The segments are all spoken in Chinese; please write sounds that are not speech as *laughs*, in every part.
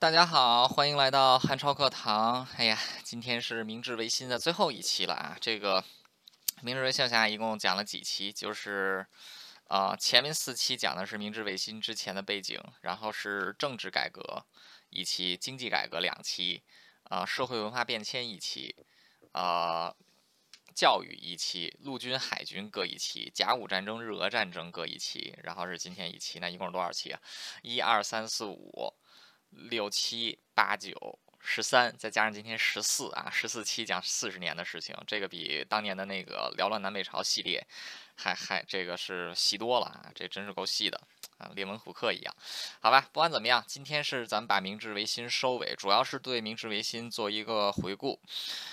大家好，欢迎来到汉超课堂。哎呀，今天是明治维新的最后一期了啊！这个明治维新下一共讲了几期？就是啊，前面四期讲的是明治维新之前的背景，然后是政治改革一期，经济改革两期，啊，社会文化变迁一期，啊，教育一期，陆军海军各一期，甲午战争、日俄战争各一期，然后是今天一期，那一共是多少期啊？一二三四五。六七八九十三，再加上今天十四啊，十四期讲四十年的事情，这个比当年的那个缭乱南北朝系列还还这个是细多了啊，这真是够细的啊，列文虎克一样。好吧，不管怎么样，今天是咱们把明治维新收尾，主要是对明治维新做一个回顾。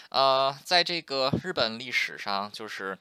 呃，在这个日本历史上，就是。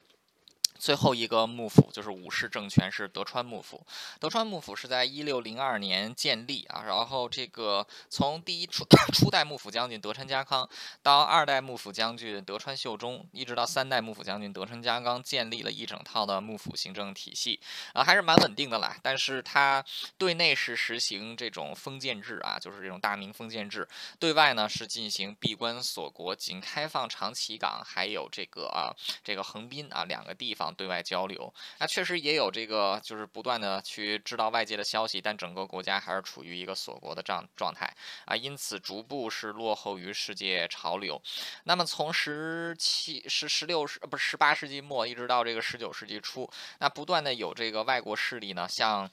最后一个幕府就是武士政权是德川幕府。德川幕府是在一六零二年建立啊，然后这个从第一初 *clears throat* 初代幕府将军德川家康到二代幕府将军德川秀忠，一直到三代幕府将军德川家纲，建立了一整套的幕府行政体系啊，还是蛮稳定的啦。但是他对内是实行这种封建制啊，就是这种大明封建制；对外呢是进行闭关锁国，仅开放长崎港还有这个啊这个横滨啊两个地方。对外交流，那确实也有这个，就是不断的去知道外界的消息，但整个国家还是处于一个锁国的状状态啊，因此逐步是落后于世界潮流。那么从十七、十十六世不是十八世纪末，一直到这个十九世纪初，那不断的有这个外国势力呢，像。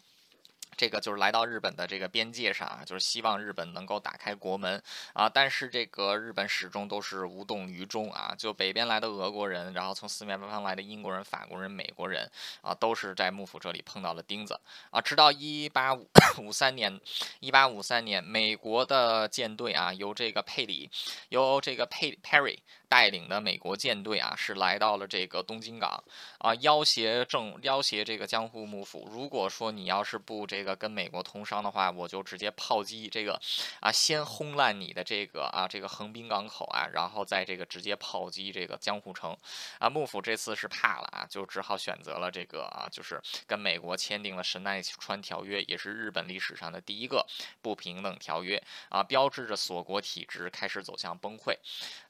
这个就是来到日本的这个边界上啊，就是希望日本能够打开国门啊，但是这个日本始终都是无动于衷啊。就北边来的俄国人，然后从四面八方来的英国人、法国人、美国人啊，都是在幕府这里碰到了钉子啊。直到一八五五三年，一八五三年，美国的舰队啊，由这个佩里，由这个佩 Perry。带领的美国舰队啊，是来到了这个东京港啊，要挟政要挟这个江户幕府。如果说你要是不这个跟美国通商的话，我就直接炮击这个啊，先轰烂你的这个啊这个横滨港口啊，然后再这个直接炮击这个江户城啊。幕府这次是怕了啊，就只好选择了这个啊，就是跟美国签订了神奈川条约，也是日本历史上的第一个不平等条约啊，标志着锁国体制开始走向崩溃。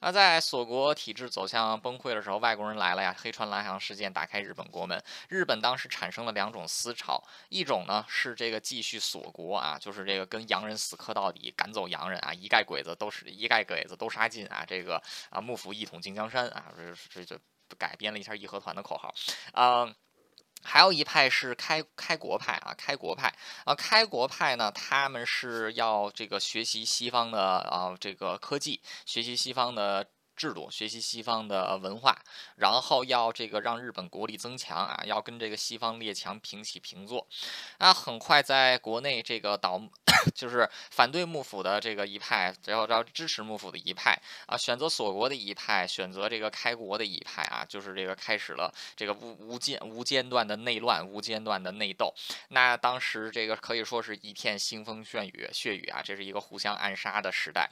那在锁国。国体制走向崩溃的时候，外国人来了呀！黑船来航事件打开日本国门，日本当时产生了两种思潮，一种呢是这个继续锁国啊，就是这个跟洋人死磕到底，赶走洋人啊，一概鬼子都是一概鬼子都杀尽啊，这个啊幕府一统靖江山啊，这这就改编了一下义和团的口号，啊。还有一派是开开国派啊，开国派啊，开国派呢，他们是要这个学习西方的啊这个科技，学习西方的。制度学习西方的文化，然后要这个让日本国力增强啊，要跟这个西方列强平起平坐。啊，很快在国内这个倒 *coughs* 就是反对幕府的这个一派，然后要支持幕府的一派啊，选择锁国的一派，选择这个开国的一派啊，就是这个开始了这个无无间无间断的内乱，无间断的内斗。那当时这个可以说是一片腥风血雨血雨啊，这是一个互相暗杀的时代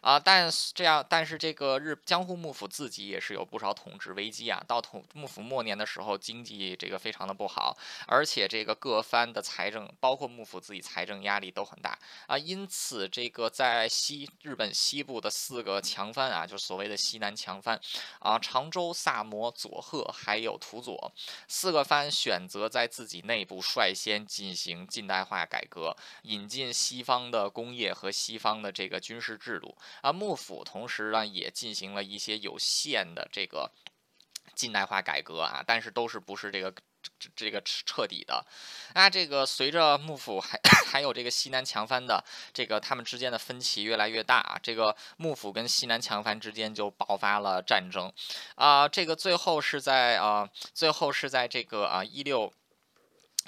啊。但这样，但是这个日。江户幕府自己也是有不少统治危机啊，到统幕府末年的时候，经济这个非常的不好，而且这个各藩的财政，包括幕府自己财政压力都很大啊，因此这个在西日本西部的四个强藩啊，就所谓的西南强藩啊，长州、萨摩、佐贺还有土佐四个藩选择在自己内部率先进行近代化改革，引进西方的工业和西方的这个军事制度啊，幕府同时呢也进行。了一些有限的这个近代化改革啊，但是都是不是这个这这个彻彻底的。那这个随着幕府还 *coughs* 还有这个西南强藩的这个他们之间的分歧越来越大啊，这个幕府跟西南强藩之间就爆发了战争啊。这个最后是在啊，最后是在这个啊一六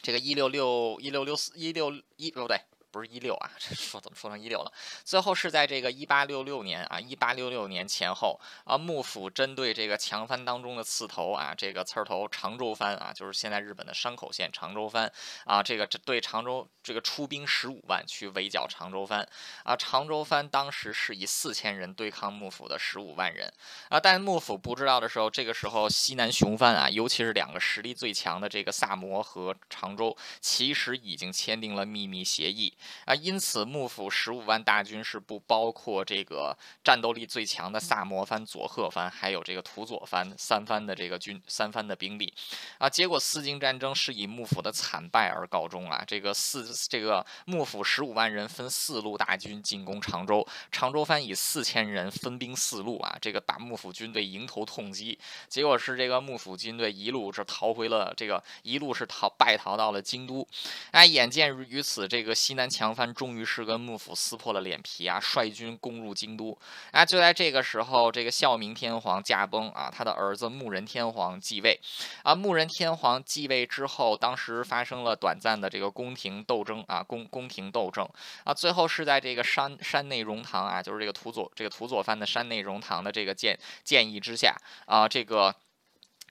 这个一六六一六六四一六一不对。不是一六啊，这说怎么说成一六了？最后是在这个一八六六年啊，一八六六年前后啊，幕府针对这个强藩当中的刺头啊，这个刺头长州藩啊，就是现在日本的山口县长州藩啊，这个对长州这个出兵十五万去围剿长州藩啊，长州藩当时是以四千人对抗幕府的十五万人啊，但幕府不知道的时候，这个时候西南雄藩啊，尤其是两个实力最强的这个萨摩和长州，其实已经签订了秘密协议。啊，因此幕府十五万大军是不包括这个战斗力最强的萨摩藩、佐贺藩，还有这个土佐藩三藩的这个军三藩的兵力啊。结果四京战争是以幕府的惨败而告终啊。这个四这个幕府十五万人分四路大军进攻常州，常州藩以四千人分兵四路啊，这个把幕府军队迎头痛击。结果是这个幕府军队一路是逃回了这个一路是逃败逃到了京都。哎，眼见于此，这个西南强藩终于是跟幕府撕破了脸皮啊，率军攻入京都。啊，就在这个时候，这个孝明天皇驾崩啊，他的儿子穆仁天皇继位。啊，穆仁天皇继位之后，当时发生了短暂的这个宫廷斗争啊，宫宫廷斗争啊，最后是在这个山山内荣堂啊，就是这个土佐这个土佐藩的山内荣堂的这个建建议之下啊，这个。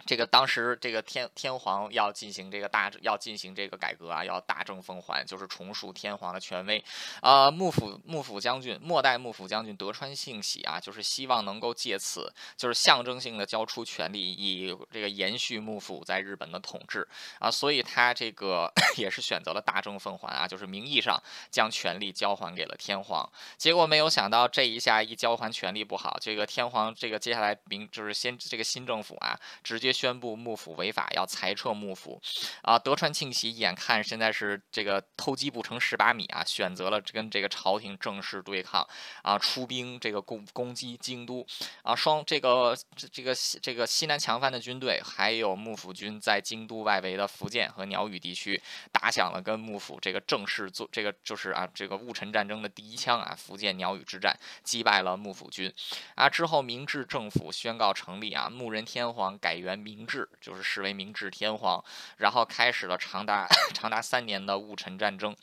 这个当时这个天天皇要进行这个大要进行这个改革啊，要大政奉还，就是重塑天皇的权威。啊，幕府幕府将军末代幕府将军德川庆喜啊，就是希望能够借此就是象征性的交出权力，以这个延续幕府在日本的统治啊，所以他这个 *clears throat* 也是选择了大政奉还啊，就是名义上将权力交还给了天皇。结果没有想到这一下一交还权力不好，这个天皇这个接下来明就是先这个新政府啊，直接。宣布幕府违法，要裁撤幕府，啊，德川庆喜眼看现在是这个偷鸡不成蚀把米啊，选择了跟这个朝廷正式对抗，啊，出兵这个攻攻击京都，啊，双这个这个这个西南强藩的军队，还有幕府军在京都外围的福建和鸟羽地区打响了跟幕府这个正式做这个就是啊这个戊辰战争的第一枪啊，福建鸟羽之战击败了幕府军，啊，之后明治政府宣告成立啊，木仁天皇改元。明治就是视为明治天皇，然后开始了长达 *coughs* 长达三年的戊辰战争，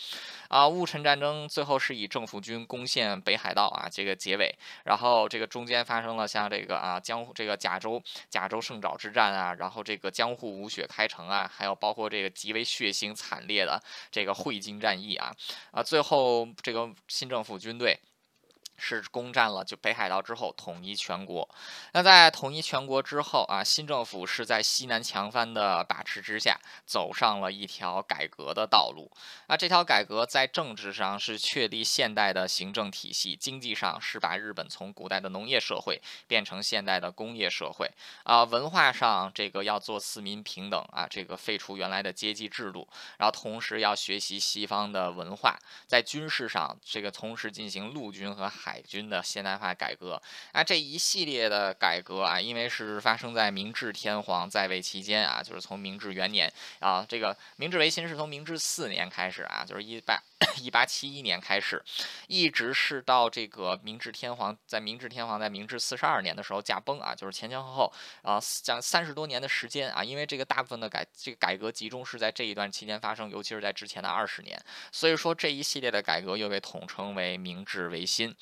啊，戊辰战争最后是以政府军攻陷北海道啊这个结尾，然后这个中间发生了像这个啊江这个甲州甲州胜沼之战啊，然后这个江户无血开城啊，还有包括这个极为血腥惨烈的这个汇金战役啊，啊，最后这个新政府军队。是攻占了就北海道之后统一全国，那在统一全国之后啊，新政府是在西南强藩的把持之下走上了一条改革的道路。那这条改革在政治上是确立现代的行政体系，经济上是把日本从古代的农业社会变成现代的工业社会啊，文化上这个要做四民平等啊，这个废除原来的阶级制度，然后同时要学习西方的文化，在军事上这个同时进行陆军和海。海军的现代化改革。啊，这一系列的改革啊，因为是发生在明治天皇在位期间啊，就是从明治元年啊，这个明治维新是从明治四年开始啊，就是一百一八七一年开始，一直是到这个明治天皇在明治天皇在明治四十二年的时候驾崩啊，就是前前后后啊讲三十多年的时间啊，因为这个大部分的改这个改革集中是在这一段期间发生，尤其是在之前的二十年，所以说这一系列的改革又被统称为明治维新。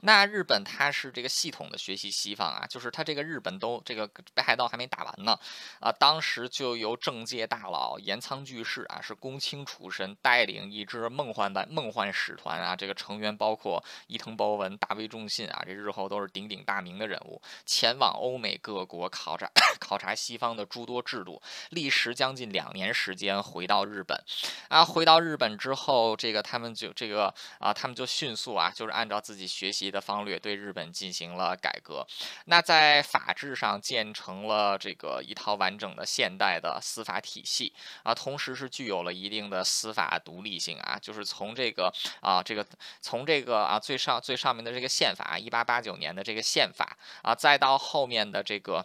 那日本它是这个系统的学习西方啊，就是它这个日本都这个北海道还没打完呢啊，当时就由政界大佬岩仓具视啊，是公卿出身，带领一支梦幻的梦幻使团啊，这个成员包括伊藤博文、大卫重信啊，这日后都是鼎鼎大名的人物，前往欧美各国考察 *coughs* 考察西方的诸多制度，历时将近两年时间回到日本啊，回到日本之后，这个他们就这个啊，他们就迅速啊，就是按照自己。学习的方略对日本进行了改革，那在法制上建成了这个一套完整的现代的司法体系啊，同时是具有了一定的司法独立性啊，就是从这个啊这个从这个啊最上最上面的这个宪法，一八八九年的这个宪法啊，再到后面的这个。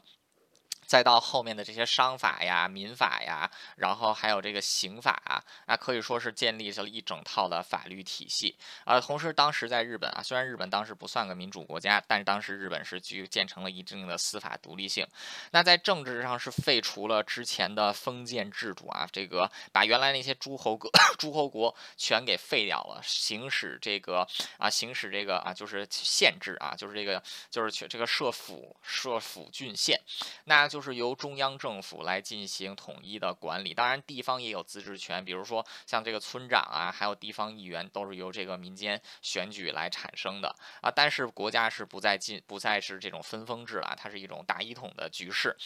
再到后面的这些商法呀、民法呀，然后还有这个刑法啊，那可以说是建立了一整套的法律体系啊。同时，当时在日本啊，虽然日本当时不算个民主国家，但是当时日本是具建成了一定的司法独立性。那在政治上是废除了之前的封建制度啊，这个把原来那些诸侯国 *coughs* 诸侯国全给废掉了，行使这个啊，行使这个啊，就是县制啊，就是这个就是去这个设府设府郡县，那就。就是由中央政府来进行统一的管理，当然地方也有自治权，比如说像这个村长啊，还有地方议员都是由这个民间选举来产生的啊。但是国家是不再进，不再是这种分封制了，它是一种大一统的局势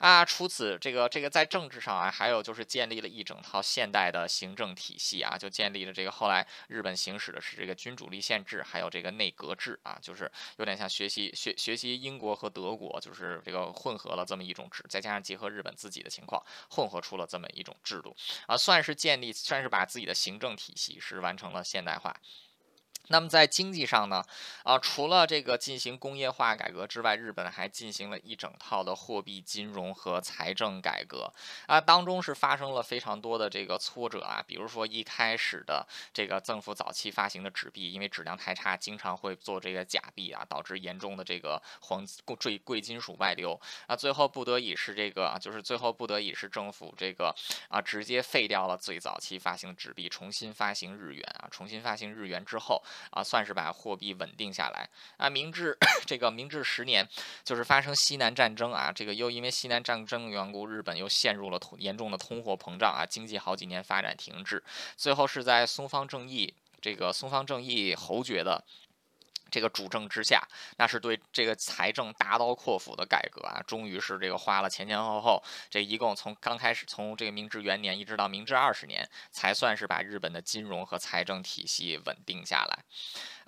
啊。除此，这个这个在政治上啊，还有就是建立了一整套现代的行政体系啊，就建立了这个后来日本行使的是这个君主立宪制，还有这个内阁制啊，就是有点像学习学学习英国和德国，就是这个混合了这么一种制，再加上结合日本自己的情况，混合出了这么一种制度啊，算是建立，算是把自己的行政体系是完成了现代化。那么在经济上呢，啊，除了这个进行工业化改革之外，日本还进行了一整套的货币金融和财政改革，啊，当中是发生了非常多的这个挫折啊，比如说一开始的这个政府早期发行的纸币，因为质量太差，经常会做这个假币啊，导致严重的这个黄贵贵金属外流，啊，最后不得已是这个，就是最后不得已是政府这个啊，直接废掉了最早期发行纸币，重新发行日元啊，重新发行日元之后。啊，算是把货币稳定下来啊。明治 *coughs* 这个明治十年，就是发生西南战争啊，这个又因为西南战争的缘故，日本又陷入了严重的通货膨胀啊，经济好几年发展停滞。最后是在松方正义这个松方正义侯爵的。这个主政之下，那是对这个财政大刀阔斧的改革啊，终于是这个花了前前后后，这一共从刚开始从这个明治元年一直到明治二十年，才算是把日本的金融和财政体系稳定下来。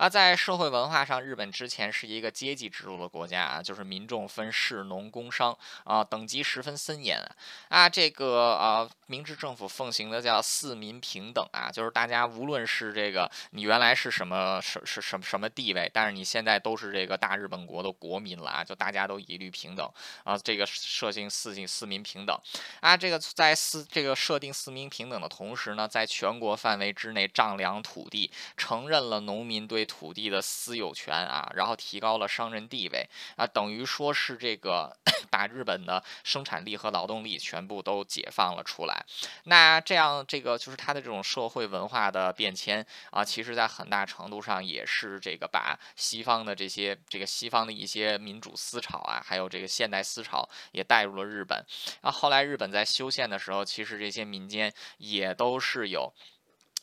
啊，在社会文化上，日本之前是一个阶级制度的国家啊，就是民众分士农工商啊，等级十分森严啊。这个啊，明治政府奉行的叫四民平等啊，就是大家无论是这个你原来是什么什是什么什么地位，但是你现在都是这个大日本国的国民了啊，就大家都一律平等啊。这个设定四进四民平等啊，这个在四这个设定四民平等的同时呢，在全国范围之内丈量土地，承认了农民对土地的私有权啊，然后提高了商人地位啊，等于说是这个 *coughs* 把日本的生产力和劳动力全部都解放了出来。那这样这个就是它的这种社会文化的变迁啊，其实在很大程度上也是这个把西方的这些这个西方的一些民主思潮啊，还有这个现代思潮也带入了日本。啊，后来日本在修宪的时候，其实这些民间也都是有。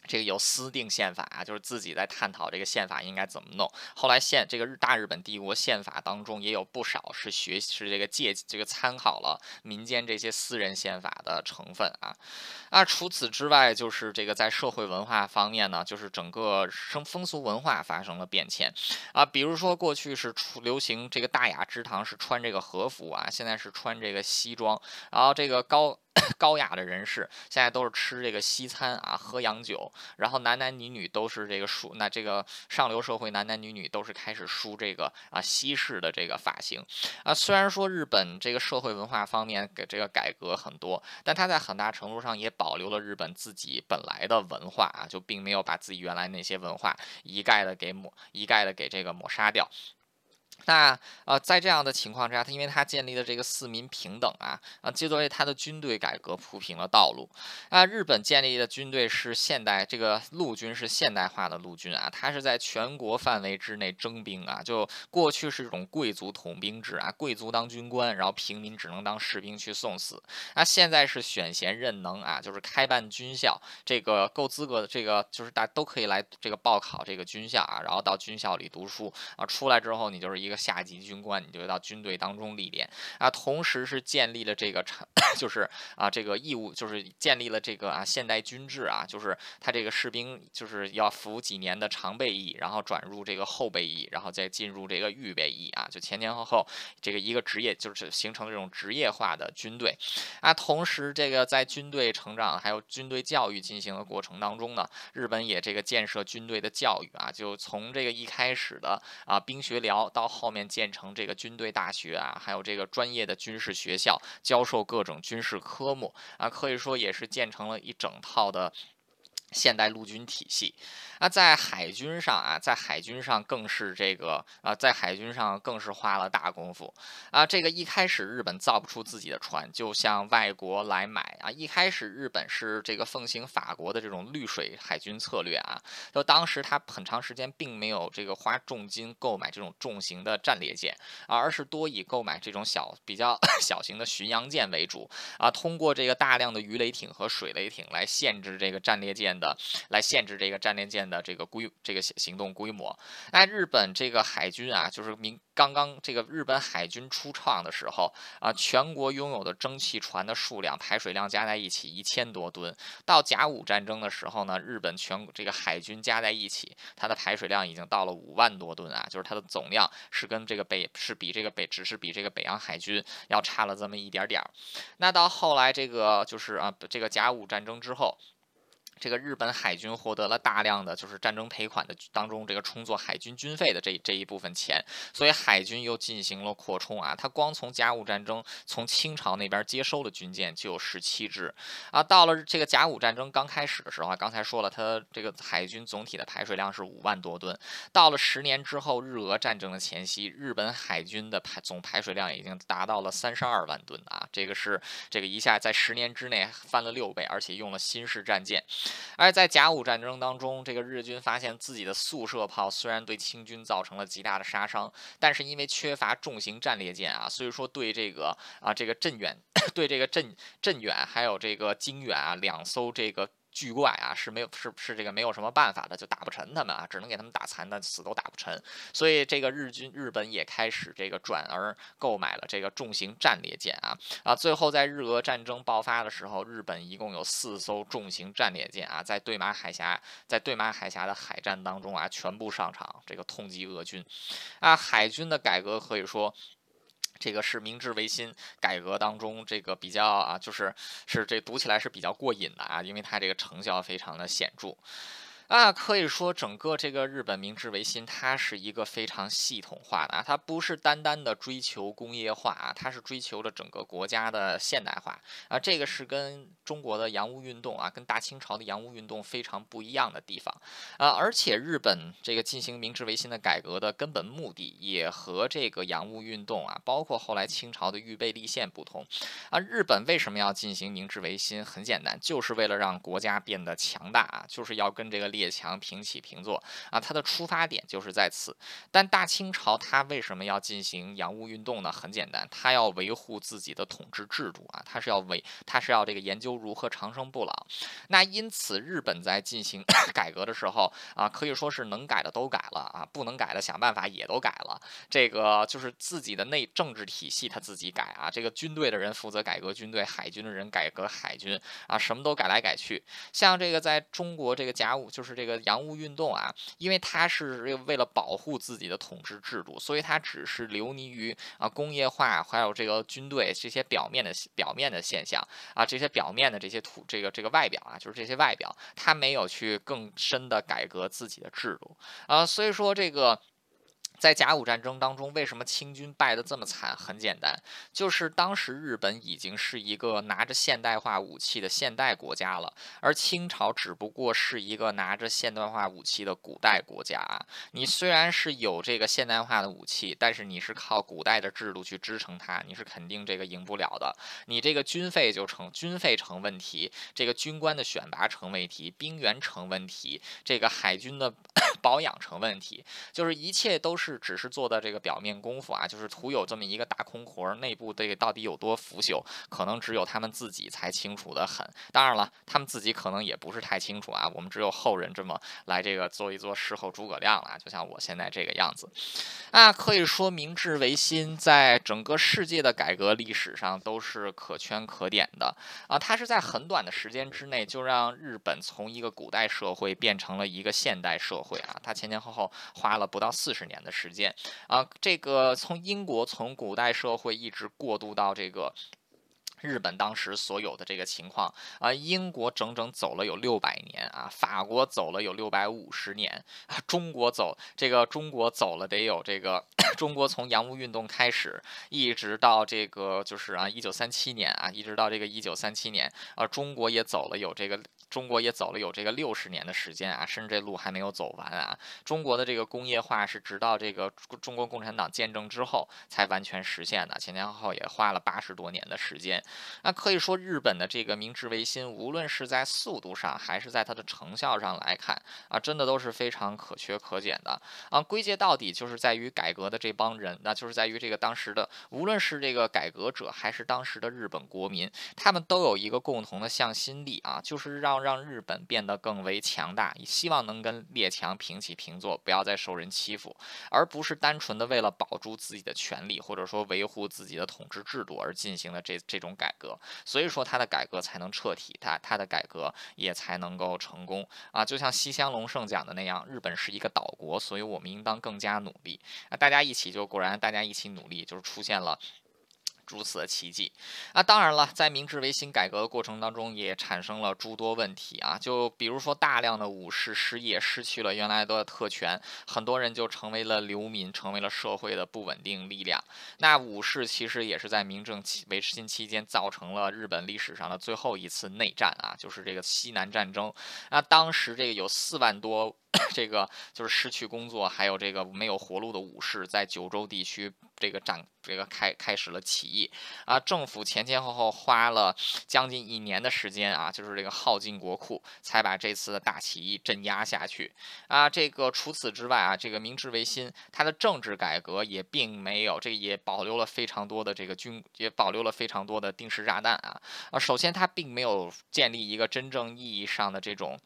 这个有私定宪法啊，就是自己在探讨这个宪法应该怎么弄。后来宪这个日大日本帝国宪法当中也有不少是学是这个借这个参考了民间这些私人宪法的成分啊。啊，除此之外，就是这个在社会文化方面呢，就是整个生风俗文化发生了变迁啊。比如说过去是出流行这个大雅之堂是穿这个和服啊，现在是穿这个西装，然后这个高。*coughs* 高雅的人士现在都是吃这个西餐啊，喝洋酒，然后男男女女都是这个梳，那这个上流社会男男女女都是开始梳这个啊西式的这个发型啊。虽然说日本这个社会文化方面给这个改革很多，但它在很大程度上也保留了日本自己本来的文化啊，就并没有把自己原来那些文化一概的给抹一概的给这个抹杀掉。那呃，在这样的情况之下，他因为他建立的这个四民平等啊，啊，就作为他的军队改革铺平了道路。啊，日本建立的军队是现代，这个陆军是现代化的陆军啊，它是在全国范围之内征兵啊。就过去是一种贵族统兵制啊，贵族当军官，然后平民只能当士兵去送死。那现在是选贤任能啊，就是开办军校，这个够资格的，这个就是大家都可以来这个报考这个军校啊，然后到军校里读书啊，出来之后你就是一一个。下级军官，你就到军队当中历练啊，同时是建立了这个长，*coughs* 就是啊这个义务，就是建立了这个啊现代军制啊，就是他这个士兵就是要服几年的常备役，然后转入这个后备役，然后再进入这个预备役啊，就前前后后这个一个职业就是形成这种职业化的军队啊，同时这个在军队成长还有军队教育进行的过程当中呢，日本也这个建设军队的教育啊，就从这个一开始的啊兵学寮到后。面建成这个军队大学啊，还有这个专业的军事学校，教授各种军事科目啊，可以说也是建成了一整套的现代陆军体系啊，在海军上啊，在海军上更是这个啊，在海军上更是花了大功夫啊。这个一开始日本造不出自己的船，就向外国来买啊。一开始日本是这个奉行法国的这种绿水海军策略啊，就当时他很长时间并没有这个花重金购买这种重型的战列舰啊，而是多以购买这种小比较 *coughs* 小型的巡洋舰为主啊。通过这个大量的鱼雷艇和水雷艇来限制这个战列舰的，来限制这个战列舰的这个规这个行动规模。那日本这个海军啊，就是明刚刚这个日本海军初创的时候啊，全国拥有的蒸汽船的数量排水量加在一起一千多吨。到甲午战争的时候呢，日本全这个海军加在一起，它的排水量已经到了五万多吨啊，就是它的总量是跟这个北是比这个北只是比这个北洋海军要差了这么一点点儿。那到后来这个就是啊，这个甲午战争之后。这个日本海军获得了大量的就是战争赔款的当中，这个充作海军军费的这这一部分钱，所以海军又进行了扩充啊。他光从甲午战争从清朝那边接收的军舰就有十七支啊。到了这个甲午战争刚开始的时候啊，刚才说了，他这个海军总体的排水量是五万多吨。到了十年之后，日俄战争的前夕，日本海军的排总排水量已经达到了三十二万吨啊。这个是这个一下在十年之内翻了六倍，而且用了新式战舰。而在甲午战争当中，这个日军发现自己的速射炮虽然对清军造成了极大的杀伤，但是因为缺乏重型战列舰啊，所以说对这个啊这个镇远，*coughs* 对这个镇镇远还有这个经远啊两艘这个。巨怪啊是没有是是这个没有什么办法的，就打不沉他们啊，只能给他们打残的，死都打不沉。所以这个日军日本也开始这个转而购买了这个重型战列舰啊啊，最后在日俄战争爆发的时候，日本一共有四艘重型战列舰啊，在对马海峡在对马海峡的海战当中啊，全部上场，这个痛击俄军啊，海军的改革可以说。这个是明治维新改革当中这个比较啊，就是是这读起来是比较过瘾的啊，因为它这个成效非常的显著。啊，可以说整个这个日本明治维新，它是一个非常系统化的啊，它不是单单的追求工业化啊，它是追求着整个国家的现代化啊，这个是跟中国的洋务运动啊，跟大清朝的洋务运动非常不一样的地方啊，而且日本这个进行明治维新的改革的根本目的，也和这个洋务运动啊，包括后来清朝的预备立宪不同啊，日本为什么要进行明治维新？很简单，就是为了让国家变得强大啊，就是要跟这个。列强平起平坐啊，它的出发点就是在此。但大清朝它为什么要进行洋务运动呢？很简单，它要维护自己的统治制度啊，它是要维，它是要这个研究如何长生不老。那因此，日本在进行 *coughs* 改革的时候啊，可以说是能改的都改了啊，不能改的想办法也都改了。这个就是自己的内政治体系他自己改啊，这个军队的人负责改革军队，海军的人改革海军啊，什么都改来改去。像这个在中国这个甲午就是。是这个洋务运动啊，因为它是为了保护自己的统治制度，所以它只是流离于啊工业化，还有这个军队这些表面的表面的现象啊，这些表面的这些土，这个这个外表啊，就是这些外表，它没有去更深的改革自己的制度啊，所以说这个。在甲午战争当中，为什么清军败得这么惨？很简单，就是当时日本已经是一个拿着现代化武器的现代国家了，而清朝只不过是一个拿着现代化武器的古代国家啊。你虽然是有这个现代化的武器，但是你是靠古代的制度去支撑它，你是肯定这个赢不了的。你这个军费就成军费成问题，这个军官的选拔成问题，兵员成问题，这个海军的 *coughs* 保养成问题，就是一切都是。是只是做的这个表面功夫啊，就是徒有这么一个大空壳，内部这个到底有多腐朽，可能只有他们自己才清楚的很。当然了，他们自己可能也不是太清楚啊，我们只有后人这么来这个做一做事后诸葛亮了，就像我现在这个样子啊，可以说明治维新在整个世界的改革历史上都是可圈可点的啊，它是在很短的时间之内就让日本从一个古代社会变成了一个现代社会啊，它前前后后花了不到四十年的。时时间啊，这个从英国从古代社会一直过渡到这个。日本当时所有的这个情况啊，英国整整走了有六百年啊，法国走了有六百五十年啊，中国走这个中国走了得有这个中国从洋务运动开始，一直到这个就是啊一九三七年啊，一直到这个一九三七年啊，中国也走了有这个中国也走了有这个六十年的时间啊，甚至这路还没有走完啊。中国的这个工业化是直到这个中国共产党建政之后才完全实现的，前前后后也花了八十多年的时间。那可以说，日本的这个明治维新，无论是在速度上还是在它的成效上来看啊，真的都是非常可缺可减的啊。归结到底就是在于改革的这帮人，那就是在于这个当时的，无论是这个改革者还是当时的日本国民，他们都有一个共同的向心力啊，就是让让日本变得更为强大，希望能跟列强平起平坐，不要再受人欺负，而不是单纯的为了保住自己的权利或者说维护自己的统治制度而进行的这这种改革。所以说，他的改革才能彻底，他他的改革也才能够成功啊！就像西乡隆盛讲的那样，日本是一个岛国，所以我们应当更加努力。那大家一起就果然，大家一起努力，就是出现了。如此的奇迹，那当然了，在明治维新改革的过程当中，也产生了诸多问题啊，就比如说大量的武士失业，失去了原来的特权，很多人就成为了流民，成为了社会的不稳定力量。那武士其实也是在明政期维新期间造成了日本历史上的最后一次内战啊，就是这个西南战争。那当时这个有四万多。这个就是失去工作，还有这个没有活路的武士，在九州地区这个展这个开开始了起义啊！政府前前后后花了将近一年的时间啊，就是这个耗尽国库，才把这次的大起义镇压下去啊！这个除此之外啊，这个明治维新它的政治改革也并没有，这也保留了非常多的这个军，也保留了非常多的定时炸弹啊！啊，首先它并没有建立一个真正意义上的这种。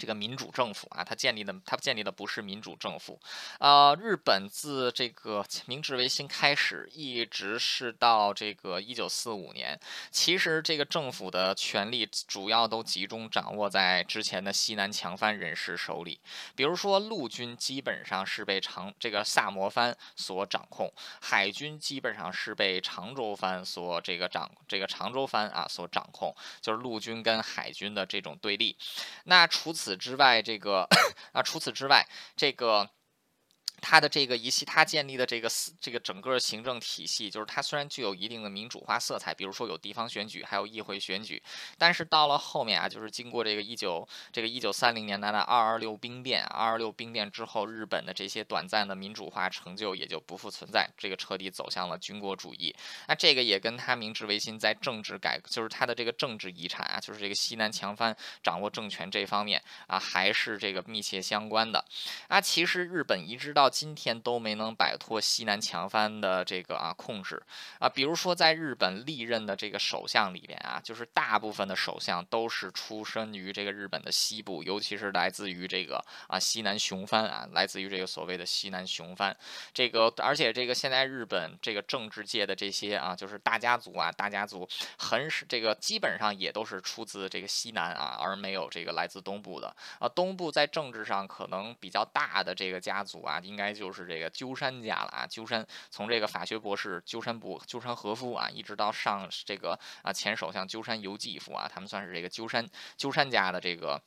这个民主政府啊，它建立的，它建立的不是民主政府，呃，日本自这个明治维新开始，一直是到这个一九四五年，其实这个政府的权力主要都集中掌握在之前的西南强藩人士手里，比如说陆军基本上是被长这个萨摩藩所掌控，海军基本上是被长州藩所这个掌这个长州藩啊所掌控，就是陆军跟海军的这种对立，那除此。此之外，这个 *coughs* 啊，除此之外，这个。他的这个一系，他建立的这个四这个整个行政体系，就是它虽然具有一定的民主化色彩，比如说有地方选举，还有议会选举，但是到了后面啊，就是经过这个一九这个一九三零年代的二二六兵变，二二六兵变之后，日本的这些短暂的民主化成就也就不复存在，这个彻底走向了军国主义。那这个也跟他明治维新在政治改，就是他的这个政治遗产啊，就是这个西南强藩掌握政权这方面啊，还是这个密切相关的。啊，其实日本一直到今天都没能摆脱西南强藩的这个啊控制啊，比如说在日本历任的这个首相里边啊，就是大部分的首相都是出身于这个日本的西部，尤其是来自于这个啊西南雄藩啊，来自于这个所谓的西南雄藩。这个而且这个现在日本这个政治界的这些啊，就是大家族啊，大家族很是这个基本上也都是出自这个西南啊，而没有这个来自东部的啊。东部在政治上可能比较大的这个家族啊，应。应该就是这个鸠山家了啊，鸠山从这个法学博士鸠山博鸠山和夫啊，一直到上这个啊前首相鸠山由纪夫啊，他们算是这个鸠山鸠山家的这个，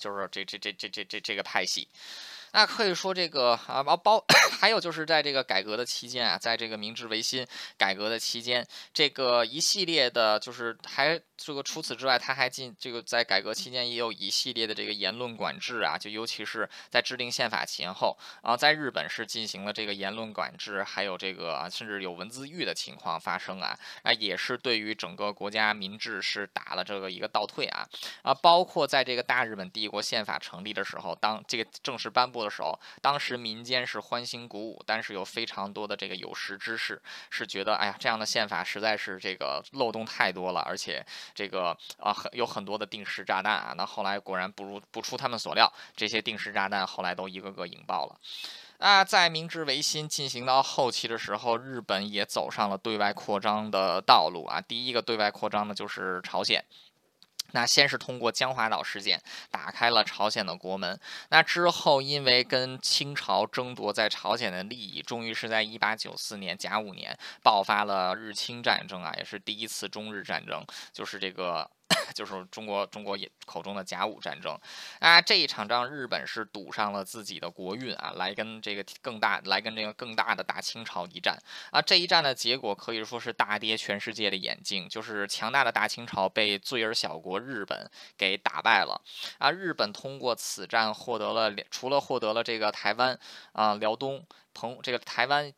就是这这这这这这这个派系。那可以说这个啊包包，还有就是在这个改革的期间啊，在这个明治维新改革的期间，这个一系列的，就是还这个除此之外，他还进这个在改革期间也有一系列的这个言论管制啊，就尤其是在制定宪法前后啊，在日本是进行了这个言论管制，还有这个啊，甚至有文字狱的情况发生啊，啊也是对于整个国家民治是打了这个一个倒退啊啊，包括在这个大日本帝国宪法成立的时候，当这个正式颁布。的时候，当时民间是欢欣鼓舞，但是有非常多的这个有识之士是觉得，哎呀，这样的宪法实在是这个漏洞太多了，而且这个啊很有很多的定时炸弹啊。那后来果然不如不出他们所料，这些定时炸弹后来都一个个引爆了。啊，在明治维新进行到后期的时候，日本也走上了对外扩张的道路啊。第一个对外扩张的就是朝鲜。那先是通过江华岛事件打开了朝鲜的国门，那之后因为跟清朝争夺在朝鲜的利益，终于是在一八九四年甲午年爆发了日清战争啊，也是第一次中日战争，就是这个 *laughs* 就是中国中国口中的甲午战争啊。这一场仗，日本是赌上了自己的国运啊，来跟这个更大来跟这个更大的大清朝一战啊。这一战的结果可以说是大跌全世界的眼镜，就是强大的大清朝被罪而小国日本给打败了啊。日本通过此战获得了除了获得了这个台湾啊、辽东。澎这个台湾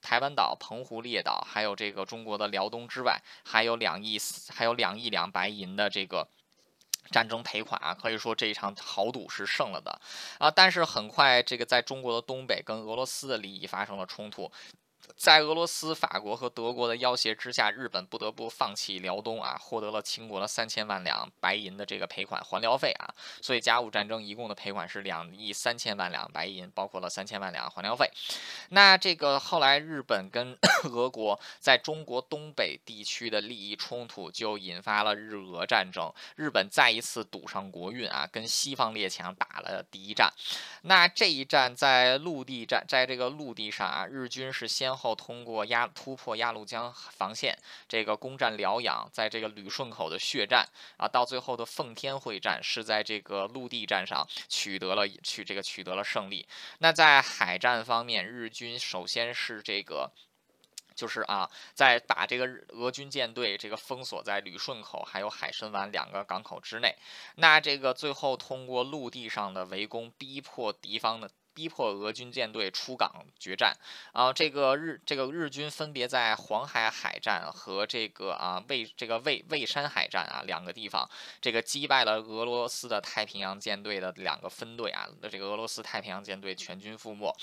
台湾岛、澎湖列岛，还有这个中国的辽东之外，还有两亿还有两亿两白银的这个战争赔款啊，可以说这一场豪赌是胜了的啊。但是很快，这个在中国的东北跟俄罗斯的利益发生了冲突。在俄罗斯、法国和德国的要挟之下，日本不得不放弃辽东啊，获得了清国的三千万两白银的这个赔款还辽费啊。所以甲午战争一共的赔款是两亿三千万两白银，包括了三千万两还辽费。那这个后来日本跟 *coughs* 俄国在中国东北地区的利益冲突，就引发了日俄战争。日本再一次赌上国运啊，跟西方列强打了第一战。那这一战在陆地战，在这个陆地上啊，日军是先。后后通过鸭突破鸭绿江防线，这个攻占辽阳，在这个旅顺口的血战啊，到最后的奉天会战是在这个陆地战上取得了取这个取得了胜利。那在海战方面，日军首先是这个就是啊，在把这个俄军舰队这个封锁在旅顺口还有海参崴两个港口之内。那这个最后通过陆地上的围攻，逼迫敌方的。逼迫俄军舰队出港决战啊！这个日这个日军分别在黄海海战和这个啊魏这个魏魏山海战啊两个地方，这个击败了俄罗斯的太平洋舰队的两个分队啊，那这个俄罗斯太平洋舰队全军覆没。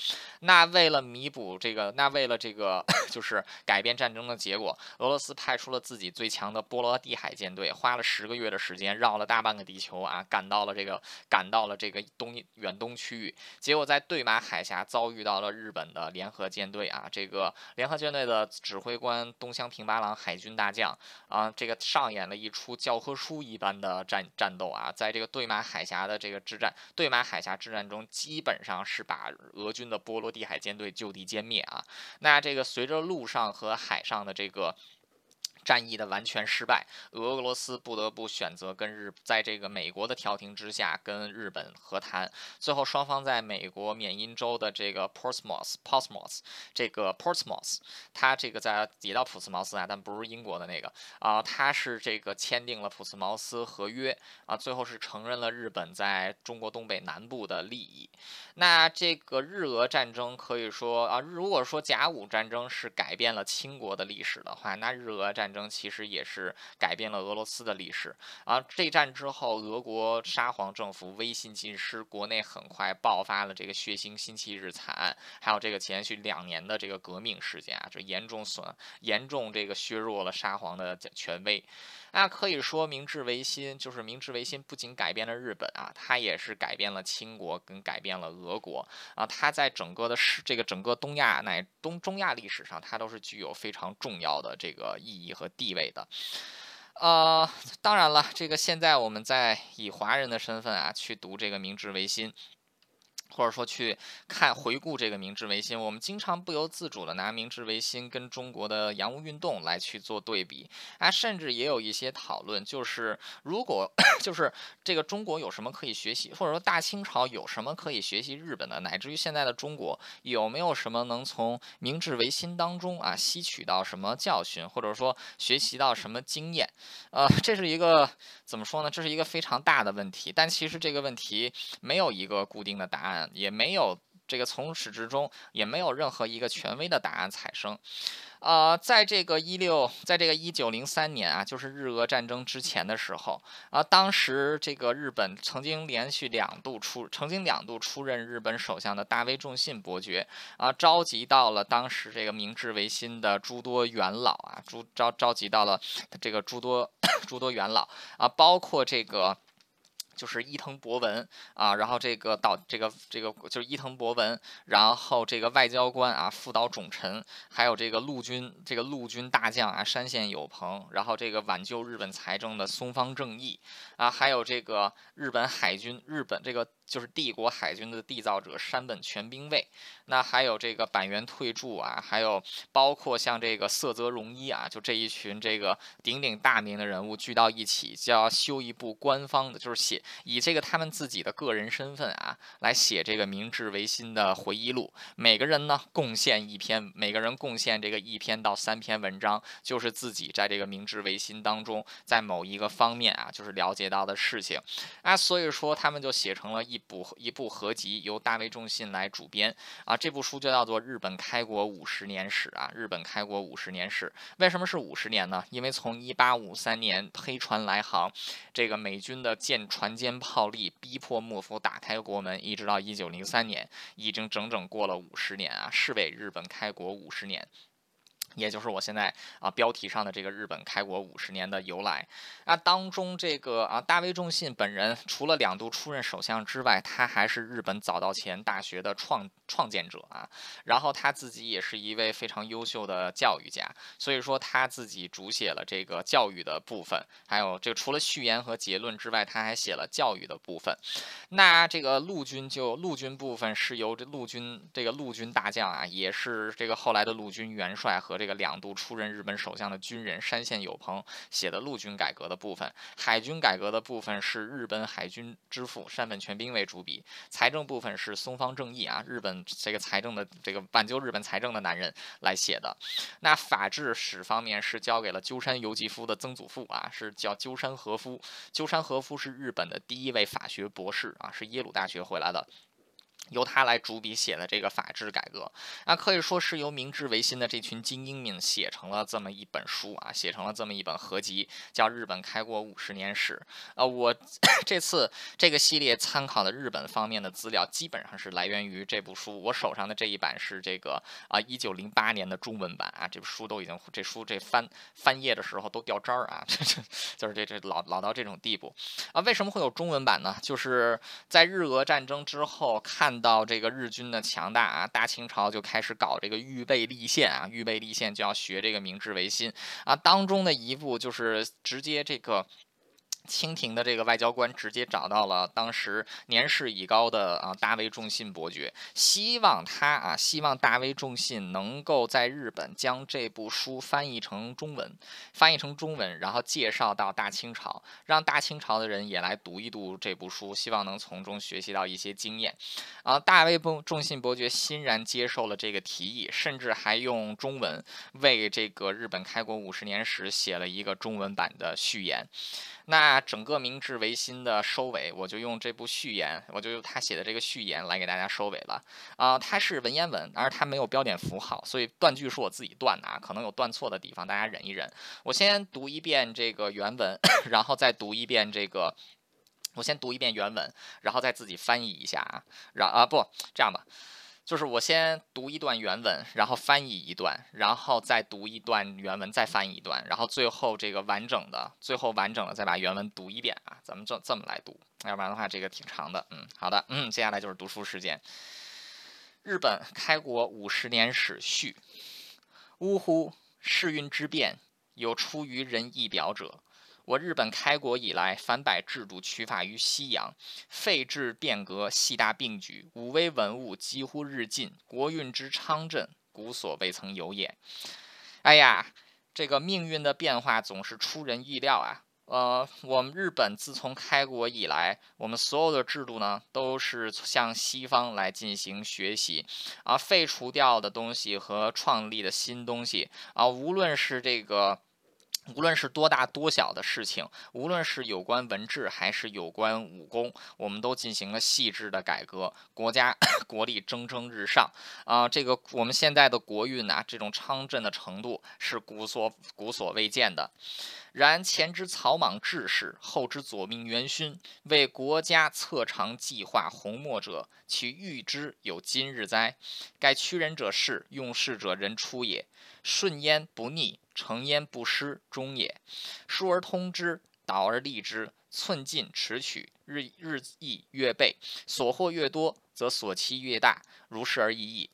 那为了弥补这个，那为了这个 *laughs* 就是改变战争的结果，俄罗斯派出了自己最强的波罗的海舰队，花了十个月的时间绕了大半个地球啊，赶到了这个赶到了这个东远东区域，结果在对马海峡遭遇到了日本的联合舰队啊，这个联合舰队的指挥官东乡平八郎海军大将啊，这个上演了一出教科书一般的战战斗啊，在这个对马海峡的这个之战，对马海峡之战中，基本上是把俄军的波罗的海舰队就地歼灭啊。那这个随着陆上和海上的这个。战役的完全失败，俄罗斯不得不选择跟日，在这个美国的调停之下跟日本和谈。最后双方在美国缅因州的这个 Portsmouth，Portsmouth 这个 Portsmouth，它这个在也到普斯茅斯啊，但不是英国的那个啊，它是这个签订了普斯茅斯合约啊，最后是承认了日本在中国东北南部的利益。那这个日俄战争可以说啊，如果说甲午战争是改变了清国的历史的话，那日俄战争其实也是改变了俄罗斯的历史啊！这一战之后，俄国沙皇政府威信尽失，国内很快爆发了这个血腥星期日惨案，还有这个连续两年的这个革命事件啊，这严重损严重这个削弱了沙皇的权威。那可以说，明治维新就是明治维新不仅改变了日本啊，它也是改变了清国跟改变了俄国啊！它在整个的世这个整个东亚乃东中亚历史上，它都是具有非常重要的这个意义和和地位的。呃，当然了，这个现在我们在以华人的身份啊去读这个明治维新。或者说去看回顾这个明治维新，我们经常不由自主的拿明治维新跟中国的洋务运动来去做对比啊，甚至也有一些讨论，就是如果 *coughs* 就是这个中国有什么可以学习，或者说大清朝有什么可以学习日本的，乃至于现在的中国有没有什么能从明治维新当中啊吸取到什么教训，或者说学习到什么经验？呃，这是一个怎么说呢？这是一个非常大的问题，但其实这个问题没有一个固定的答案。也没有这个从始至终也没有任何一个权威的答案产生，呃，在这个一六，在这个一九零三年啊，就是日俄战争之前的时候啊，当时这个日本曾经连续两度出，曾经两度出任日本首相的大卫重信伯爵啊，召集到了当时这个明治维新的诸多元老啊，诸召召集到了这个诸多 *coughs* 诸多元老啊，包括这个。就是伊藤博文啊，然后这个导这个这个就是伊藤博文，然后这个外交官啊副岛种臣，还有这个陆军这个陆军大将啊山县有朋，然后这个挽救日本财政的松方正义啊，还有这个日本海军日本这个就是帝国海军的缔造者山本全兵卫，那还有这个板垣退助啊，还有包括像这个色泽荣一啊，就这一群这个鼎鼎大名的人物聚到一起，就要修一部官方的，就是写以这个他们自己的个人身份啊，来写这个明治维新的回忆录。每个人呢贡献一篇，每个人贡献这个一篇到三篇文章，就是自己在这个明治维新当中，在某一个方面啊，就是了解到的事情啊，所以说他们就写成了一。部一部合集，由大卫仲信来主编啊，这部书就叫做《日本开国五十年史》啊，《日本开国五十年史》为什么是五十年呢？因为从一八五三年黑船来航，这个美军的舰船间炮利逼迫幕府打开国门，一直到一九零三年，已经整整过了五十年啊，是为日本开国五十年。也就是我现在啊标题上的这个日本开国五十年的由来啊，当中这个啊大卫仲信本人除了两度出任首相之外，他还是日本早稻田大学的创创建者啊，然后他自己也是一位非常优秀的教育家，所以说他自己主写了这个教育的部分，还有这个除了序言和结论之外，他还写了教育的部分。那这个陆军就陆军部分是由这陆军这个陆军大将啊，也是这个后来的陆军元帅和。这个两度出任日本首相的军人山县有朋写的陆军改革的部分，海军改革的部分是日本海军之父山本全兵为主笔，财政部分是松方正义啊，日本这个财政的这个挽救日本财政的男人来写的。那法制史方面是交给了鸠山由纪夫的曾祖父啊，是叫鸠山和夫。鸠山和夫是日本的第一位法学博士啊，是耶鲁大学回来的。由他来主笔写的这个法制改革，那可以说是由明治维新的这群精英们写成了这么一本书啊，写成了这么一本合集，叫《日本开国五十年史》。呃，我 *clears throat* 这次这个系列参考的日本方面的资料，基本上是来源于这部书。我手上的这一版是这个啊，一九零八年的中文版啊，这部书都已经这书这翻翻页的时候都掉渣儿啊，*laughs* 这这就是这这老老到这种地步啊。为什么会有中文版呢？就是在日俄战争之后看。到这个日军的强大啊，大清朝就开始搞这个预备立宪啊，预备立宪就要学这个明治维新啊，当中的一步就是直接这个。清廷的这个外交官直接找到了当时年事已高的啊大卫仲信伯爵，希望他啊希望大卫仲信能够在日本将这部书翻译成中文，翻译成中文，然后介绍到大清朝，让大清朝的人也来读一读这部书，希望能从中学习到一些经验。啊，大卫仲信伯爵欣然接受了这个提议，甚至还用中文为这个日本开国五十年史写了一个中文版的序言。那整个明治维新的收尾，我就用这部序言，我就用他写的这个序言来给大家收尾了。啊，它是文言文，而它没有标点符号，所以断句是我自己断的啊，可能有断错的地方，大家忍一忍。我先读一遍这个原文，*coughs* 然后再读一遍这个，我先读一遍原文，然后再自己翻译一下啊。然啊不，这样吧。就是我先读一段原文，然后翻译一段，然后再读一段原文，再翻译一段，然后最后这个完整的，最后完整的再把原文读一遍啊，咱们这这么来读，要不然的话这个挺长的。嗯，好的，嗯，接下来就是读书时间。日本开国五十年史序，呜呼，世运之变，有出于人意表者。我日本开国以来，凡百制度取法于西洋，废制变革，系大并举，武威文物几乎日进，国运之昌振，古所未曾有也。哎呀，这个命运的变化总是出人意料啊！呃，我们日本自从开国以来，我们所有的制度呢，都是向西方来进行学习，啊，废除掉的东西和创立的新东西啊，无论是这个。无论是多大多小的事情，无论是有关文治还是有关武功，我们都进行了细致的改革，国家 *clears throat* 国力蒸蒸日上啊！这个我们现在的国运呐，这种昌振的程度是古所古所未见的。然前之草莽志士，后之左命元勋，为国家策长计划宏莫者，其欲之有今日哉？盖屈人者是，用事者人出也。顺焉不逆，成焉不失，终也。疏而通之，导而利之，寸进尺取，日日益越倍。所获越多，则所期越大，如是而已矣。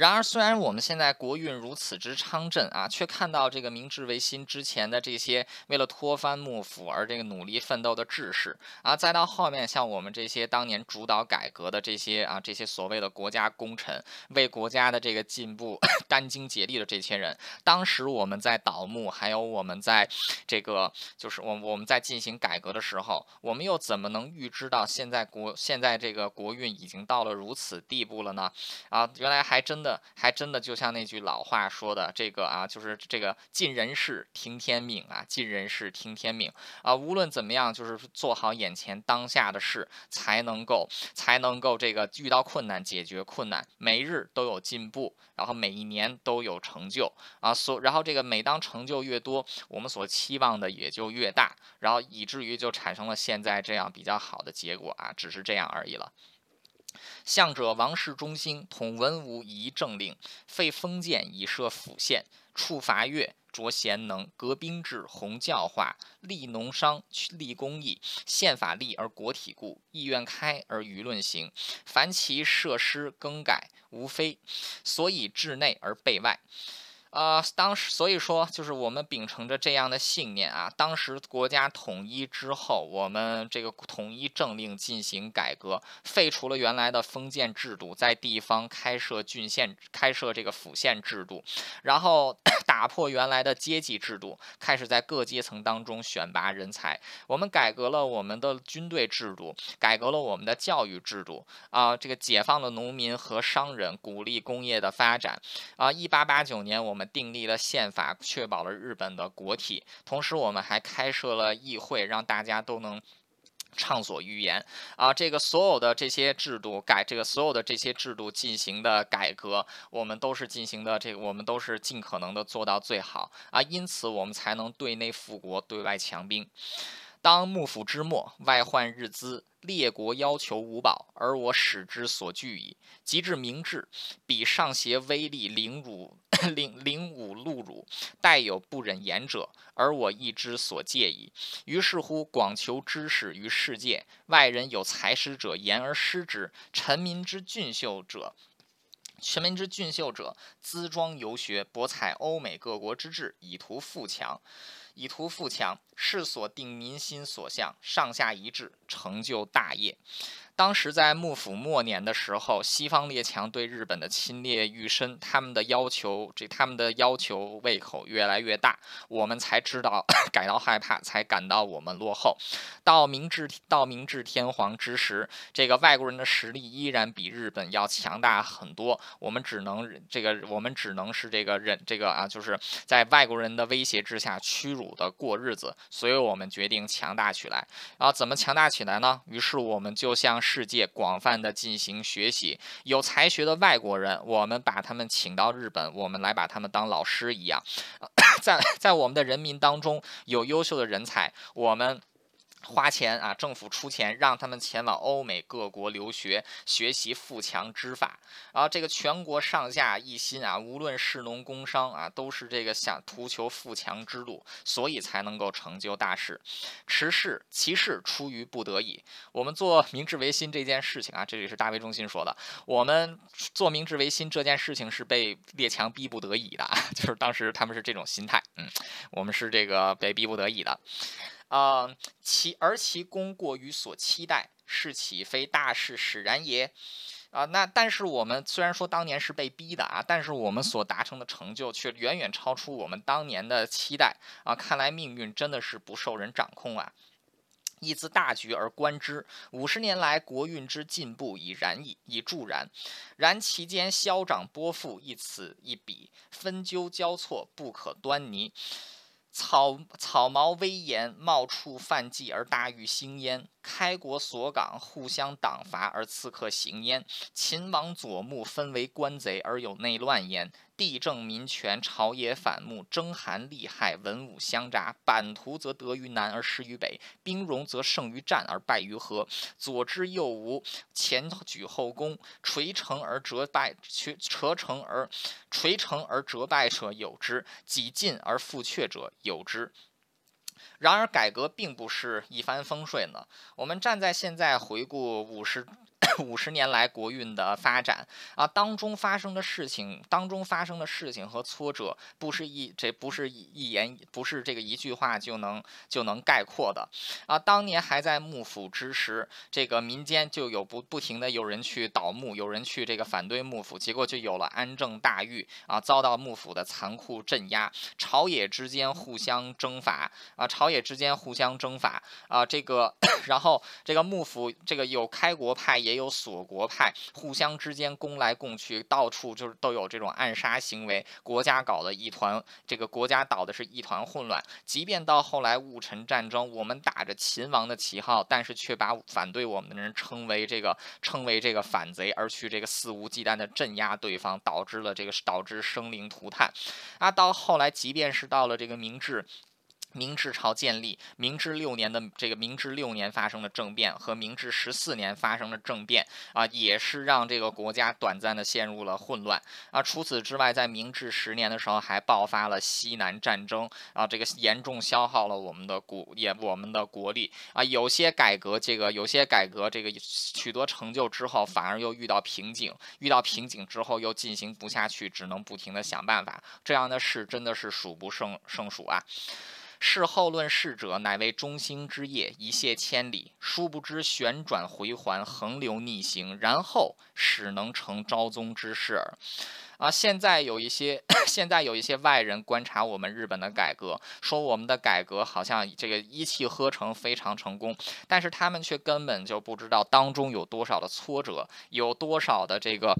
然而，虽然我们现在国运如此之昌盛啊，却看到这个明治维新之前的这些为了拖翻幕府而这个努力奋斗的志士啊，再到后面像我们这些当年主导改革的这些啊这些所谓的国家功臣，为国家的这个进步 *sniffs* 殚精竭力的这些人，当时我们在倒幕，还有我们在 *sniffs* 这个就是我我们在进行改革的时候，我们又怎么能预知到现在国现在这个国运已经到了如此地步了呢？啊，原来还真的。还真的就像那句老话说的，这个啊，就是这个尽人事听天命啊，尽人事听天命啊。无论怎么样，就是做好眼前当下的事，才能够才能够这个遇到困难解决困难，每日都有进步，然后每一年都有成就啊。所然后这个每当成就越多，我们所期望的也就越大，然后以至于就产生了现在这样比较好的结果啊，只是这样而已了。向者王室中心，统文武以政令，废封建以设府县，处罚越，着贤能，革兵制，弘教化，立农商，立公益。宪法立而国体固，意愿开而舆论行。凡其设施更改，无非所以治内而备外。呃，当时所以说，就是我们秉承着这样的信念啊，当时国家统一之后，我们这个统一政令进行改革，废除了原来的封建制度，在地方开设郡县，开设这个府县制度，然后 *clears throat* 打破原来的阶级制度，开始在各阶层当中选拔人才。我们改革了我们的军队制度，改革了我们的教育制度啊，这个解放了农民和商人，鼓励工业的发展啊。一八八九年，我们。我们订立了宪法，确保了日本的国体。同时，我们还开设了议会，让大家都能畅所欲言。啊，这个所有的这些制度改，这个所有的这些制度进行的改革，我们都是进行的这个，我们都是尽可能的做到最好啊。因此，我们才能对内富国，对外强兵。当幕府之末，外患日滋，列国要求五保，而我使之所惧矣。及至明治，彼上邪威力，*coughs* 凌辱凌凌侮戮辱，待有不忍言者，而我亦之所戒矣。于是乎，广求知识于世界，外人有才识者，言而失之；臣民之俊秀者，臣民之俊秀者，资庄游学，博采欧美各国之志，以图富强。以图富强，是所定民心所向，上下一致，成就大业。当时在幕府末年的时候，西方列强对日本的侵略愈深，他们的要求，这他们的要求胃口越来越大，我们才知道 *coughs* 感到害怕，才感到我们落后。到明治到明治天皇之时，这个外国人的实力依然比日本要强大很多，我们只能这个我们只能是这个忍这个啊，就是在外国人的威胁之下屈辱的过日子。所以我们决定强大起来。啊，怎么强大起来呢？于是我们就像。世界广泛的进行学习，有才学的外国人，我们把他们请到日本，我们来把他们当老师一样，*coughs* 在在我们的人民当中有优秀的人才，我们。花钱啊，政府出钱让他们前往欧美各国留学，学习富强之法。然后这个全国上下一心啊，无论士农工商啊，都是这个想图求富强之路，所以才能够成就大事。持事其事出于不得已。我们做明治维新这件事情啊，这里是大卫中心说的，我们做明治维新这件事情是被列强逼不得已的，*laughs* 就是当时他们是这种心态。嗯，我们是这个被逼不得已的。啊，其而其功过于所期待，是岂非大事使然也？啊，那但是我们虽然说当年是被逼的啊，但是我们所达成的成就却远远超出我们当年的期待啊！看来命运真的是不受人掌控啊！亦自大局而观之，五十年来国运之进步已然矣，已助然。然其间消长波幅一此一彼，分纠交错，不可端倪。草草毛威严，冒处犯忌而大欲兴焉；开国锁港，互相党伐而刺客行焉；秦王左目分为官贼而有内乱焉。地政民权，朝野反目，征寒利害，文武相杂。版图则得于南而失于北，兵戎则胜于战而败于和。左之右无，前举后攻，垂成而折败，垂折成而垂成而折败者有之，几进而复却者有之。然而改革并不是一帆风顺的。我们站在现在回顾五十。*laughs* 五十年来国运的发展啊，当中发生的事情，当中发生的事情和挫折，不是一这不是一言，不是这个一句话就能就能概括的啊。当年还在幕府之时，这个民间就有不不停的有人去倒幕，有人去这个反对幕府，结果就有了安政大狱啊，遭到幕府的残酷镇压，朝野之间互相征伐啊，朝野之间互相征伐啊，这个 *coughs* 然后这个幕府这个有开国派也有有锁国派，互相之间攻来攻去，到处就是都有这种暗杀行为，国家搞得一团，这个国家倒的是一团混乱。即便到后来戊辰战争，我们打着秦王的旗号，但是却把反对我们的人称为这个称为这个反贼，而去这个肆无忌惮的镇压对方，导致了这个导致生灵涂炭。啊，到后来，即便是到了这个明治。明治朝建立，明治六年的这个明治六年发生的政变和明治十四年发生的政变啊，也是让这个国家短暂的陷入了混乱啊。除此之外，在明治十年的时候还爆发了西南战争啊，这个严重消耗了我们的国也我们的国力啊。有些改革这个有些改革这个取得成就之后，反而又遇到瓶颈，遇到瓶颈之后又进行不下去，只能不停的想办法。这样的事真的是数不胜胜数啊。事后论事者，乃为中兴之业，一泻千里。殊不知旋转回环，横流逆行，然后始能成昭宗之事耳。啊，现在有一些，*coughs* 现在有一些外人观察我们日本的改革，说我们的改革好像这个一气呵成，非常成功，但是他们却根本就不知道当中有多少的挫折，有多少的这个。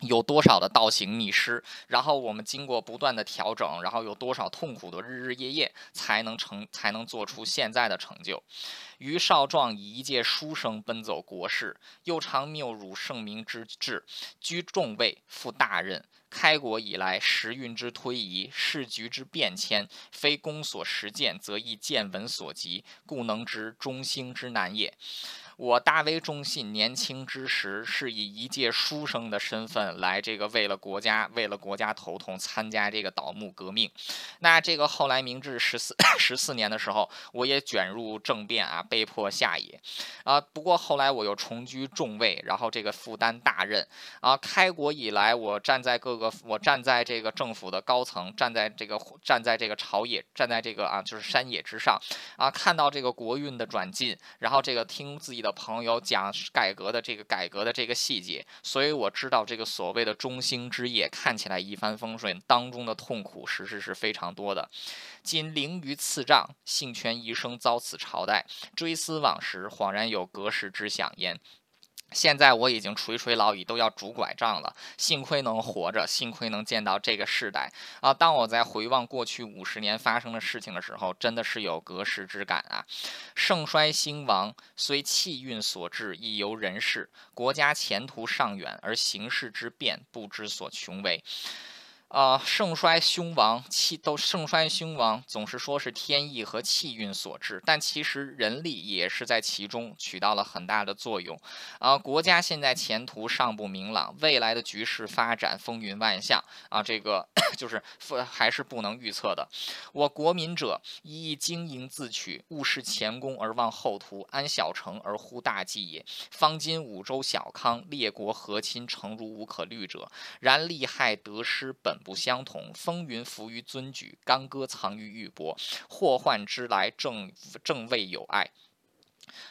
有多少的倒行逆施，然后我们经过不断的调整，然后有多少痛苦的日日夜夜，才能成才能做出现在的成就。于少壮以一介书生奔走国事，又常谬辱圣明之志，居重位，负大任。开国以来，时运之推移，世局之变迁，非公所实践，则亦见闻所及，故能知中兴之难也。我大为忠信，年轻之时是以一介书生的身份来这个为了国家，为了国家头痛，参加这个倒幕革命。那这个后来明治十四十四年的时候，我也卷入政变啊，被迫下野啊。不过后来我又重居重位，然后这个负担大任啊。开国以来，我站在各个，我站在这个政府的高层，站在这个站在这个朝野，站在这个啊就是山野之上啊，看到这个国运的转进，然后这个听自己的。朋友讲改革的这个改革的这个细节，所以我知道这个所谓的中兴之业看起来一帆风顺，当中的痛苦实质是非常多的。今凌于次帐，幸权一生遭此朝代，追思往时，恍然有隔世之想焉。现在我已经垂垂老矣，都要拄拐杖了。幸亏能活着，幸亏能见到这个时代啊！当我在回望过去五十年发生的事情的时候，真的是有隔世之感啊！盛衰兴亡虽气运所致，亦由人事。国家前途尚远，而形势之变不知所穷为。啊，盛衰凶亡，气都盛衰凶亡，总是说是天意和气运所致，但其实人力也是在其中起到了很大的作用。啊，国家现在前途尚不明朗，未来的局势发展风云万象啊，这个 *coughs* 就是还是不能预测的。我国民者，一经营自取，勿视前功而忘后图，安小成而忽大计也。方今五州小康，列国和亲，诚如无可虑者。然利害得失本。不相同，风云浮于尊举，干戈藏于玉帛，祸患之来，正正未有碍。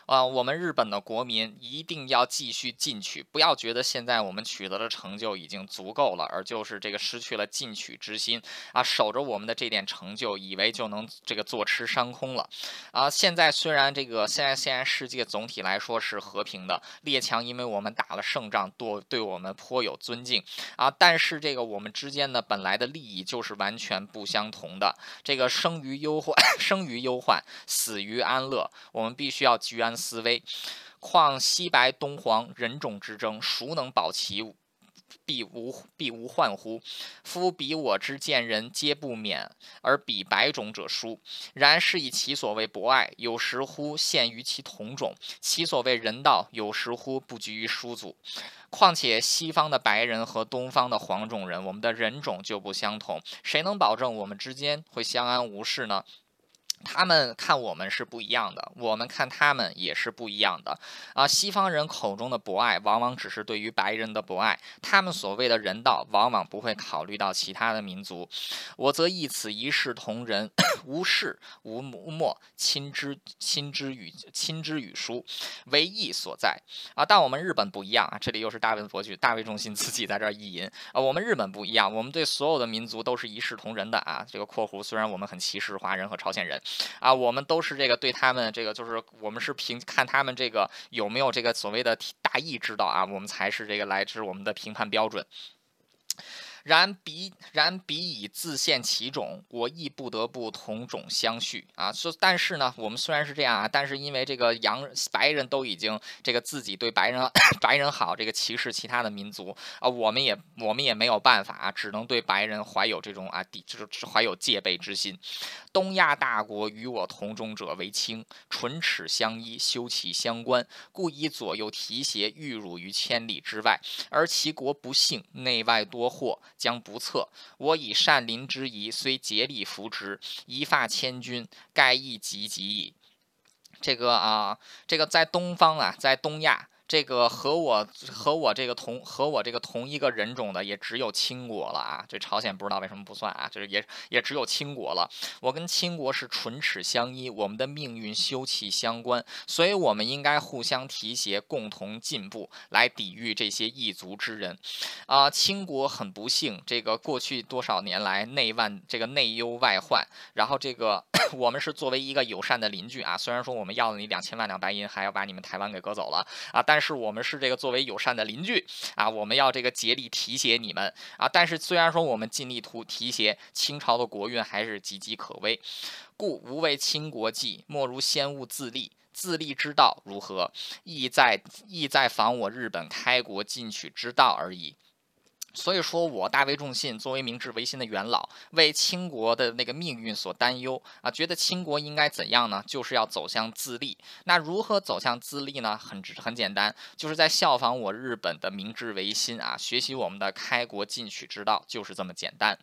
啊，我们日本的国民一定要继续进取，不要觉得现在我们取得的成就已经足够了，而就是这个失去了进取之心啊，守着我们的这点成就，以为就能这个坐吃山空了啊。现在虽然这个现在现在世界总体来说是和平的，列强因为我们打了胜仗，多对我们颇有尊敬啊，但是这个我们之间的本来的利益就是完全不相同的。这个生于忧患，*coughs* 生于忧患，死于安乐，我们必须要。居安思危，况西白东黄人种之争，孰能保其必无必无患乎？夫彼我之见人皆不免，而彼白种者殊。然是以其所谓博爱，有时乎陷于其同种；其所谓人道，有时乎不拘于殊祖。况且西方的白人和东方的黄种人，我们的人种就不相同，谁能保证我们之间会相安无事呢？他们看我们是不一样的，我们看他们也是不一样的啊！西方人口中的博爱，往往只是对于白人的博爱，他们所谓的人道，往往不会考虑到其他的民族。我则以此一视同仁，*coughs* 无事无莫，亲之亲之与亲之与书，为义所在啊！但我们日本不一样啊！这里又是大卫博举、大卫中心自己在这儿意淫啊！我们日本不一样，我们对所有的民族都是一视同仁的啊！这个括弧虽然我们很歧视华人和朝鲜人。啊，我们都是这个对他们这个，就是我们是评看他们这个有没有这个所谓的大义之道啊，我们才是这个来自我们的评判标准。然彼然彼以自现其种，我亦不得不同种相续啊。说但是呢，我们虽然是这样啊，但是因为这个洋白人都已经这个自己对白人 *coughs* 白人好，这个歧视其他的民族啊，我们也我们也没有办法啊，只能对白人怀有这种啊抵就是怀有戒备之心。东亚大国与我同种者为亲，唇齿相依，休戚相关，故以左右提携，欲辱于千里之外。而其国不幸，内外多祸。将不测，我以善邻之谊，虽竭力扶之，一发千钧，盖亦及及矣。这个啊，这个在东方啊，在东亚。这个和我和我这个同和我这个同一个人种的也只有清国了啊！这朝鲜不知道为什么不算啊？就是也也只有清国了。我跟清国是唇齿相依，我们的命运休戚相关，所以我们应该互相提携，共同进步，来抵御这些异族之人。啊，清国很不幸，这个过去多少年来内万这个内忧外患，然后这个 *clears throat* 我们是作为一个友善的邻居啊，虽然说我们要了你两千万两白银，还要把你们台湾给割走了啊，但。是我们是这个作为友善的邻居啊，我们要这个竭力提携你们啊。但是虽然说我们尽力图提携，清朝的国运还是岌岌可危。故无为倾国计，莫如先务自立。自立之道如何？意在意在防我日本开国进取之道而已。所以说我大为重信，作为明治维新的元老，为清国的那个命运所担忧啊，觉得清国应该怎样呢？就是要走向自立。那如何走向自立呢？很很简单，就是在效仿我日本的明治维新啊，学习我们的开国进取之道，就是这么简单。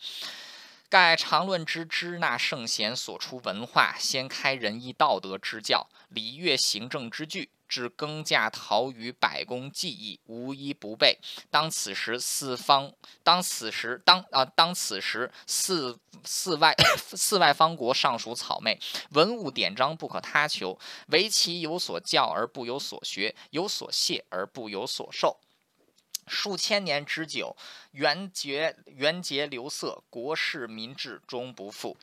盖常论之支那圣贤所出文化，先开仁义道德之教，礼乐行政之具。至耕稼陶于百工技艺，无一不备。当此时四方，当此时当啊，当此时四四外 *coughs* 四外方国尚属草昧，文物典章不可他求，唯其有所教而不有所学，有所谢而不有所受。数千年之久，元节元节流色，国事民治终不复。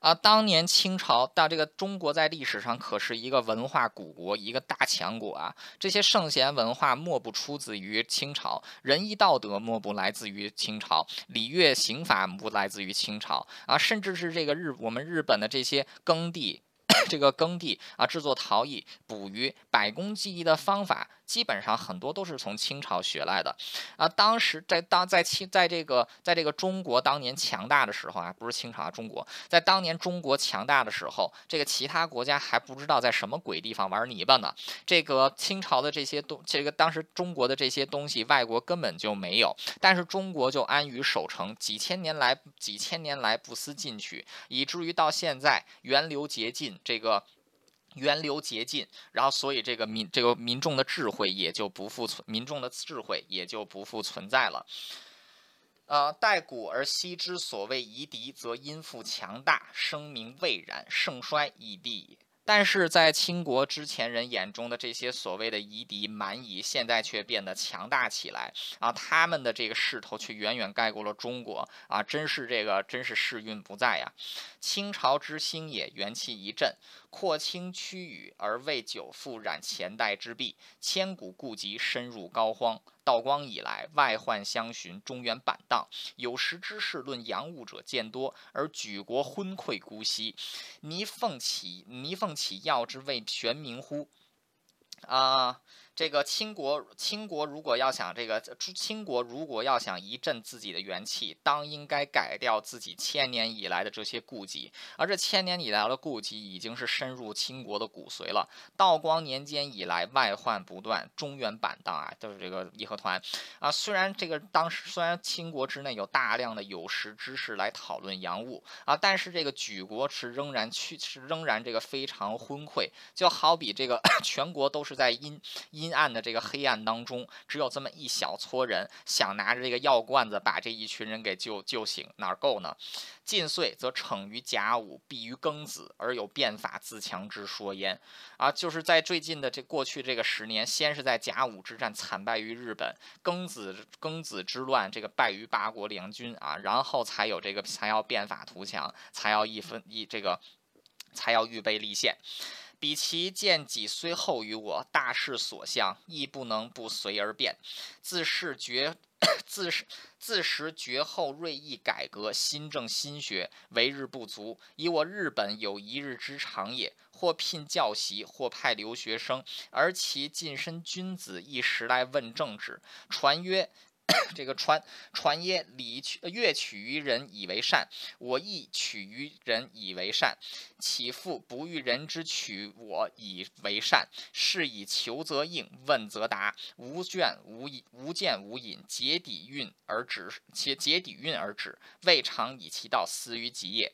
啊，当年清朝到这个中国在历史上可是一个文化古国，一个大强国啊。这些圣贤文化莫不出自于清朝，仁义道德莫不来自于清朝，礼乐刑法不来自于清朝啊，甚至是这个日我们日本的这些耕地，*coughs* 这个耕地啊，制作陶艺、捕鱼、百工技艺的方法。基本上很多都是从清朝学来的，啊，当时在当在清在这个在这个中国当年强大的时候啊，不是清朝啊，中国在当年中国强大的时候，这个其他国家还不知道在什么鬼地方玩泥巴呢。这个清朝的这些东，这个当时中国的这些东西，外国根本就没有，但是中国就安于守城，几千年来几千年来不思进取，以至于到现在源流竭尽，这个。源流竭尽，然后所以这个民这个民众的智慧也就不复存，民众的智慧也就不复存在了。呃，待古而昔之所谓夷狄，则因复强大，声名未然，盛衰已毕。但是在清国之前人眼中的这些所谓的夷狄蛮夷，现在却变得强大起来啊！他们的这个势头却远远盖过了中国啊！真是这个，真是世运不在呀！清朝之兴也，元气一振。扩清区域而为久复染前代之弊，千古痼疾深入膏肓。道光以来，外患相寻，中原板荡，有识之士论洋务者渐多，而举国昏聩姑息。弥凤起，弥凤起要之为玄冥乎？啊。这个清国，清国如果要想这个清国如果要想一振自己的元气，当应该改掉自己千年以来的这些痼疾，而这千年以来的痼疾已经是深入清国的骨髓了。道光年间以来，外患不断，中原板荡啊，就是这个义和团啊。虽然这个当时虽然清国之内有大量的有识之士来讨论洋务啊，但是这个举国是仍然去是仍然这个非常昏聩，就好比这个 *laughs* 全国都是在阴阴。阴暗的这个黑暗当中，只有这么一小撮人想拿着这个药罐子把这一群人给救救醒，哪够呢？尽岁则逞于甲午，避于庚子，而有变法自强之说焉。啊，就是在最近的这过去这个十年，先是在甲午之战惨败于日本，庚子庚子之乱这个败于八国联军啊，然后才有这个才要变法图强，才要一分一这个才要预备立宪。彼其见己虽厚于我，大势所向，亦不能不随而变。自是绝，*coughs* 自是自时绝后锐意改革，新政新学，为日不足。以我日本有一日之长也。或聘教习，或派留学生，而其近身君子一时来问政治，传曰。这个传传曰礼取乐取于人以为善，我亦取于人以为善，岂复不欲人之取我以为善？是以求则应，问则答，无倦无饮，无见无饮，结底蕴而止，且竭底蕴而止，未尝以其道思于己也。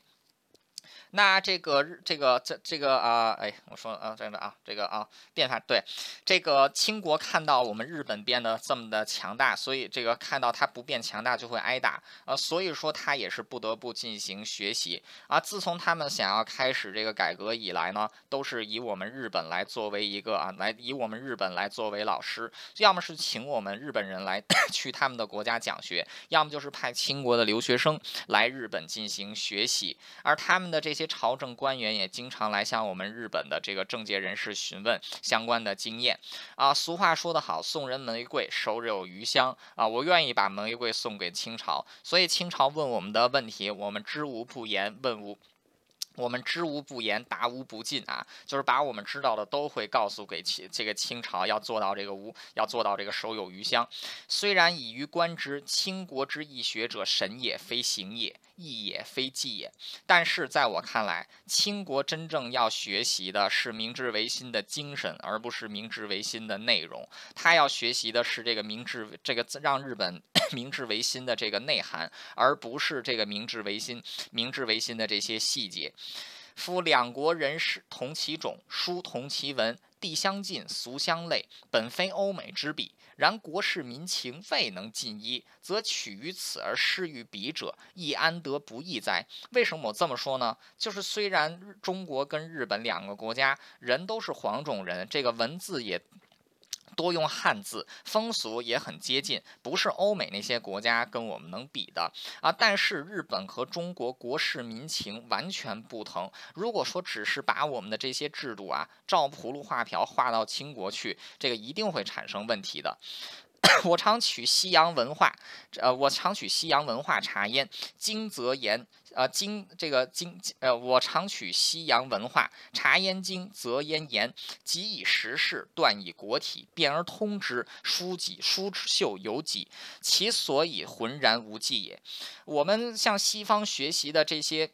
那这个日这个这这个啊，哎，我说啊，这个啊，这个啊，变法对，这个清国看到我们日本变得这么的强大，所以这个看到它不变强大就会挨打啊，所以说他也是不得不进行学习啊。自从他们想要开始这个改革以来呢，都是以我们日本来作为一个啊，来以我们日本来作为老师，要么是请我们日本人来 *coughs* 去他们的国家讲学，要么就是派清国的留学生来日本进行学习，而他们的这。些朝政官员也经常来向我们日本的这个政界人士询问相关的经验啊。俗话说得好，送人玫瑰，手有余香啊。我愿意把玫瑰送给清朝，所以清朝问我们的问题，我们知无不言，问无。我们知无不言，答无不尽啊，就是把我们知道的都会告诉给清这个清朝，要做到这个无，要做到这个手有余香。虽然以于观之，清国之易学者神也，非行也，义也，非计也。但是在我看来，清国真正要学习的是明治维新的精神，而不是明治维新的内容。他要学习的是这个明治这个让日本 *clears throat* 明治维新的这个内涵，而不是这个明治维新明治维新的这些细节。夫两国人士同其种，书同其文，地相近，俗相类，本非欧美之比。然国事民情未能尽一，则取于此而失于彼者，亦安得不义哉？为什么我这么说呢？就是虽然中国跟日本两个国家人都是黄种人，这个文字也。多用汉字，风俗也很接近，不是欧美那些国家跟我们能比的啊。但是日本和中国国事民情完全不同。如果说只是把我们的这些制度啊，照葫芦画瓢画到清国去，这个一定会产生问题的。我常取西洋文化，呃，我常取西洋文化茶烟。经则言，呃，经这个经，呃，我常取西洋文化茶烟经，则焉言，即以时事断以国体，变而通之，书己书秀有己，其所以浑然无迹也。我们向西方学习的这些。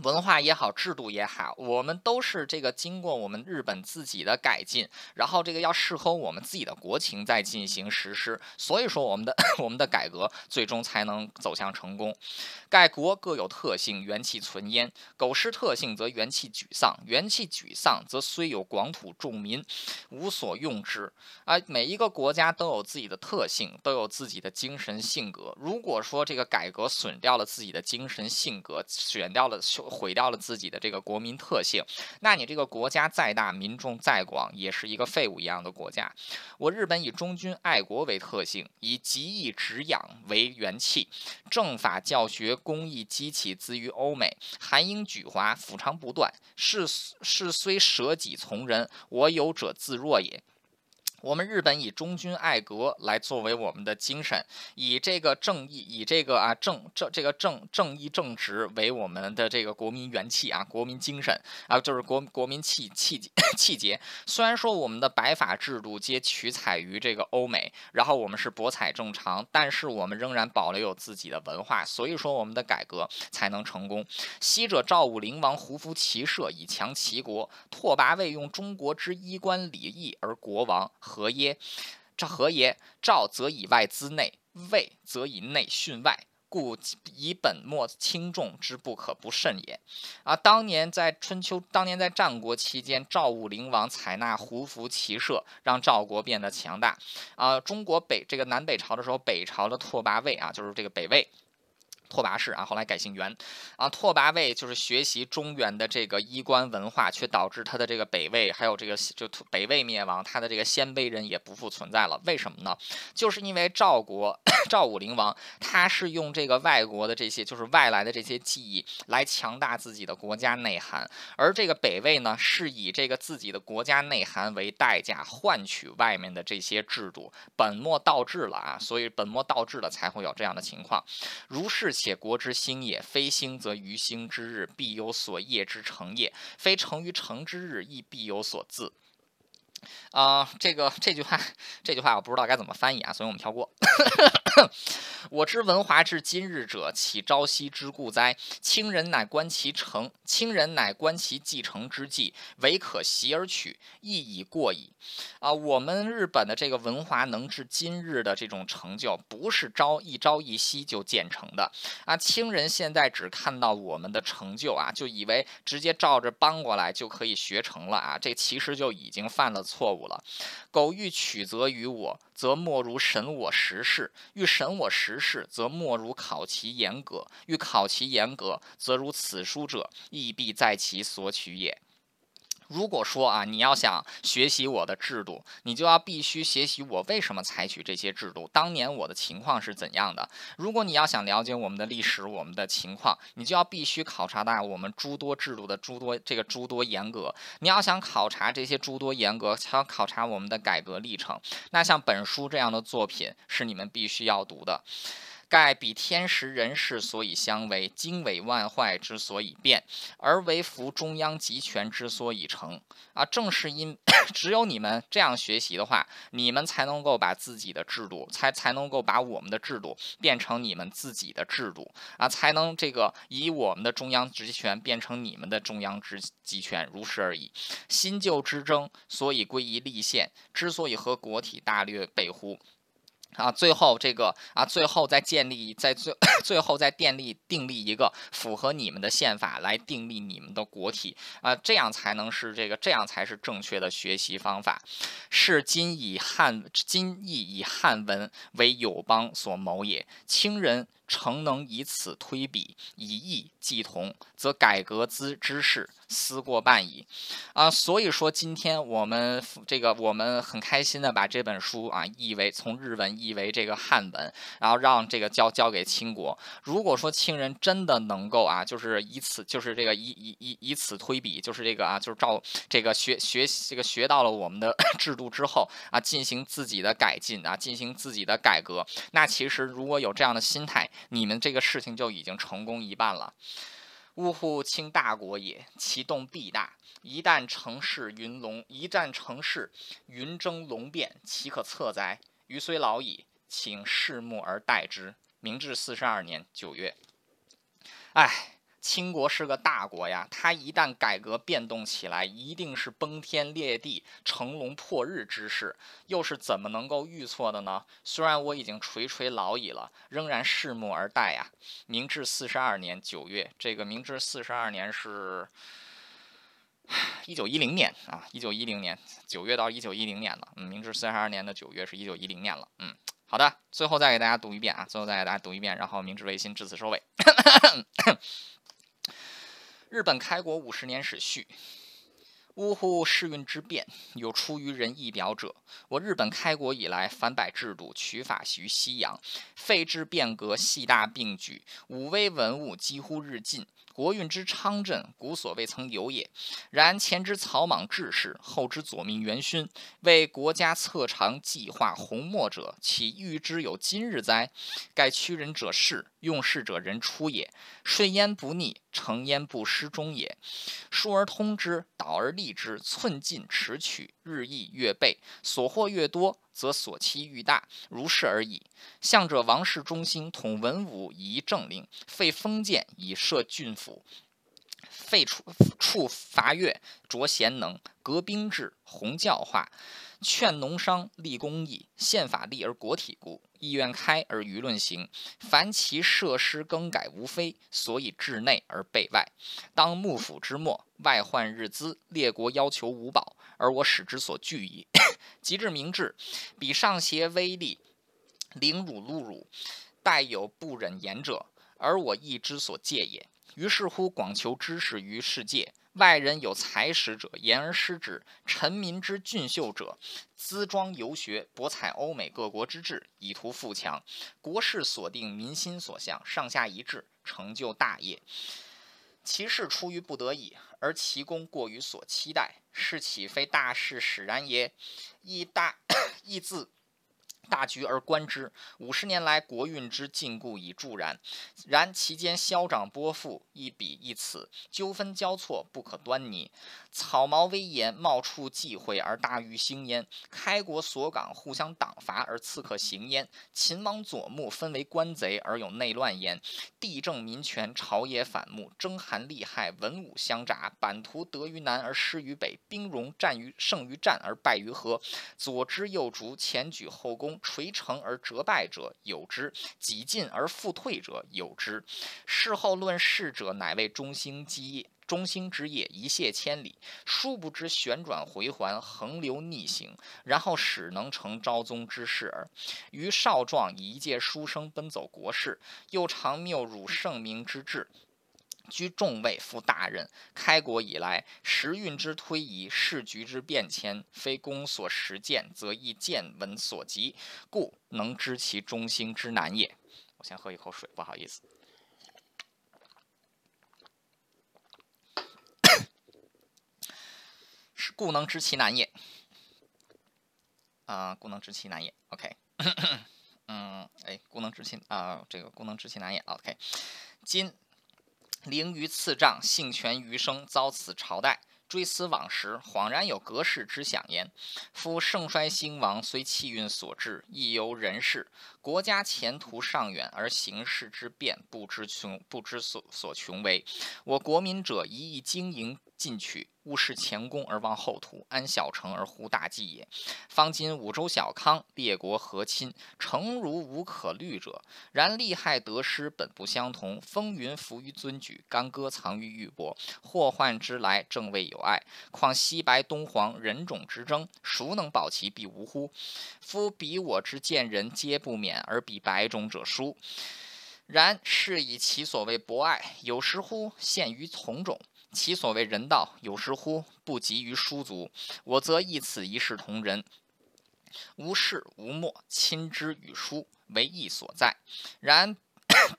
文化也好，制度也好，我们都是这个经过我们日本自己的改进，然后这个要适合我们自己的国情再进行实施，所以说我们的 *coughs* 我们的改革最终才能走向成功。盖国各有特性，元气存焉。苟失特性，则元气沮丧；元气沮丧，则虽有广土众民，无所用之。啊，每一个国家都有自己的特性，都有自己的精神性格。如果说这个改革损掉了自己的精神性格，选掉了。毁掉了自己的这个国民特性，那你这个国家再大，民众再广，也是一个废物一样的国家。我日本以忠君爱国为特性，以极义止养为元气，政法教学工艺激起自于欧美，韩英举华，甫常不断。是是虽舍己从人，我有者自若也。我们日本以忠君爱国来作为我们的精神，以这个正义，以这个啊正正这个正正义正直为我们的这个国民元气啊，国民精神啊，就是国国民气气 *coughs* 气节。虽然说我们的白法制度皆取采于这个欧美，然后我们是博采正常，但是我们仍然保留有自己的文化，所以说我们的改革才能成功。昔者赵武灵王胡服骑射以强齐国，拓跋魏用中国之衣冠礼义而国亡。何耶？这何耶？赵则以外资内，魏则以内训外，故以本末轻重之不可不慎也。啊，当年在春秋，当年在战国期间，赵武灵王采纳胡服骑射，让赵国变得强大。啊，中国北这个南北朝的时候，北朝的拓跋魏啊，就是这个北魏。拓跋氏啊，后来改姓元，啊，拓跋魏就是学习中原的这个衣冠文化，却导致他的这个北魏还有这个就北魏灭亡，他的这个鲜卑人也不复存在了。为什么呢？就是因为赵国 *coughs* 赵武灵王他是用这个外国的这些就是外来的这些技艺来强大自己的国家内涵，而这个北魏呢是以这个自己的国家内涵为代价换取外面的这些制度，本末倒置了啊！所以本末倒置了才会有这样的情况。如是。且国之兴也，非兴则于兴之日，必有所业之成也；非成于成之日，亦必有所自。啊，这个这句话，这句话我不知道该怎么翻译啊，所以我们跳过。*laughs* 我知文华至今日者，岂朝夕之故哉？清人乃观其成，清人乃观其继承之际，唯可习而取，亦已过矣。啊，我们日本的这个文华能至今日的这种成就，不是朝一朝一夕就建成的。啊，清人现在只看到我们的成就啊，就以为直接照着搬过来就可以学成了啊，这其实就已经犯了错误了。苟欲取则于我。则莫如审我时事；欲审我时事，则莫如考其严格；欲考其严格，则如此书者，亦必在其所取也。如果说啊，你要想学习我的制度，你就要必须学习我为什么采取这些制度，当年我的情况是怎样的。如果你要想了解我们的历史，我们的情况，你就要必须考察到我们诸多制度的诸多这个诸多严格。你要想考察这些诸多严格，想考察我们的改革历程，那像本书这样的作品是你们必须要读的。盖比天时人事所以相为，经纬万坏之所以变，而为服中央集权之所以成。啊，正是因 *coughs* 只有你们这样学习的话，你们才能够把自己的制度，才才能够把我们的制度变成你们自己的制度啊，才能这个以我们的中央集权变成你们的中央之集权，如是而已。新旧之争，所以归于立宪，之所以和国体大略背乎？啊，最后这个啊，最后再建立，在最 *coughs* 最后再建立订立一个符合你们的宪法来订立你们的国体啊，这样才能是这个，这样才是正确的学习方法。是今以汉今亦以汉文为友邦所谋也，清人。诚能以此推比，以义继同，则改革之之事思过半矣。啊，所以说今天我们这个我们很开心的把这本书啊译为从日文译为这个汉文，然后让这个交交给清国。如果说清人真的能够啊，就是以此就是这个以以以以此推比，就是这个啊，就是照这个学学这个学到了我们的 *coughs* 制度之后啊，进行自己的改进啊，进行自己的改革。那其实如果有这样的心态，你们这个事情就已经成功一半了。呜呼，卿大国也，其动必大。一旦成事云龙，一旦成事云蒸龙变，岂可测哉？余虽老矣，请拭目而待之。明治四十二年九月。哎。清国是个大国呀，它一旦改革变动起来，一定是崩天裂地、乘龙破日之势，又是怎么能够预测的呢？虽然我已经垂垂老矣了，仍然拭目而待呀。明治四十二年九月，这个明治四十二年是一九一零年啊，一九一零年九月到一九一零年了。嗯，明治四十二年的九月是一九一零年了。嗯，好的，最后再给大家读一遍啊，最后再给大家读一遍，然后明治维新至此收尾。*coughs* *coughs* 日本开国五十年史序。呜呼！世运之变，有出于人意表者。我日本开国以来，反摆制度，取法于西洋，废制变革，系大并举，武威文物几乎日进。国运之昌振，古所未曾有也。然前之草莽志士，后之左命元勋，为国家策长计划宏莫者，岂欲之有今日哉？盖屈人者是，用事者人出也。顺焉不逆，成焉不失终也。疏而通之，导而利之，寸进尺取，日益月倍，所获越多。则所期愈大，如是而已。向者王室中心，统文武以政令，废封建以设郡府，废处处伐越，着贤能，革兵制，弘教化，劝农商，立公义。宪法立而国体固，意愿开而舆论行。凡其设施更改无非，所以治内而备外。当幕府之末，外患日滋，列国要求无保，而我使之所惧矣。*coughs* 及至明治，彼上邪威力，凌辱侮辱，待有不忍言者，而我亦之所戒也。于是乎，广求知识于世界，外人有才识者，言而失之；臣民之俊秀者，资庄游学，博采欧美各国之志，以图富强。国事所定，民心所向，上下一致，成就大业。其事出于不得已，而其功过于所期待，是岂非大事使然也？亦大 *coughs* 亦自大局而观之，五十年来国运之禁锢已助然。然其间嚣张波复，一彼一此，纠纷交错，不可端倪。草毛威严，冒出忌讳而大欲兴焉；开国锁港，互相党伐而刺客行焉；秦王左目分为官贼而有内乱焉；地政民权，朝野反目，征寒利害，文武相杂；版图得于南而失于北，兵戎战于胜于战而败于和。左支右逐，前举后攻，垂成而折败者有之；几进而复退者有之。事后论事者，乃为中兴基业。中兴之业一泻千里，殊不知旋转回环，横流逆行，然后始能成昭宗之事耳。于少壮以一介书生奔走国事，又常谬辱圣明之志，居众位负大任。开国以来，时运之推移，世局之变迁，非公所实见，则亦见闻所及，故能知其中兴之难也。我先喝一口水，不好意思。*coughs* 是故能知其难也。啊，故能知其难也。OK，*coughs* 嗯，哎，故能知其啊，这个故能知其难也。OK，今凌于次杖，幸全余生，遭此朝代。追思往时，恍然有隔世之想焉。夫盛衰兴亡，虽气运所致，亦由人事。国家前途尚远，而形势之变，不知穷，不知所所穷为。我国民者，一意经营进取。勿视前功而忘后图，安小成而忽大计也。方今五州小康，列国和亲，诚如无可虑者。然利害得失本不相同，风云浮于尊举，干戈藏于玉帛。祸患之来，正未有爱。况西白东黄，人种之争，孰能保其必无乎？夫彼我之见人，皆不免，而彼白种者殊。然是以其所谓博爱，有时乎陷于从种。其所谓人道，有时乎不及于书族。我则以此一视同仁，无事无墨，亲之与书为义所在。然。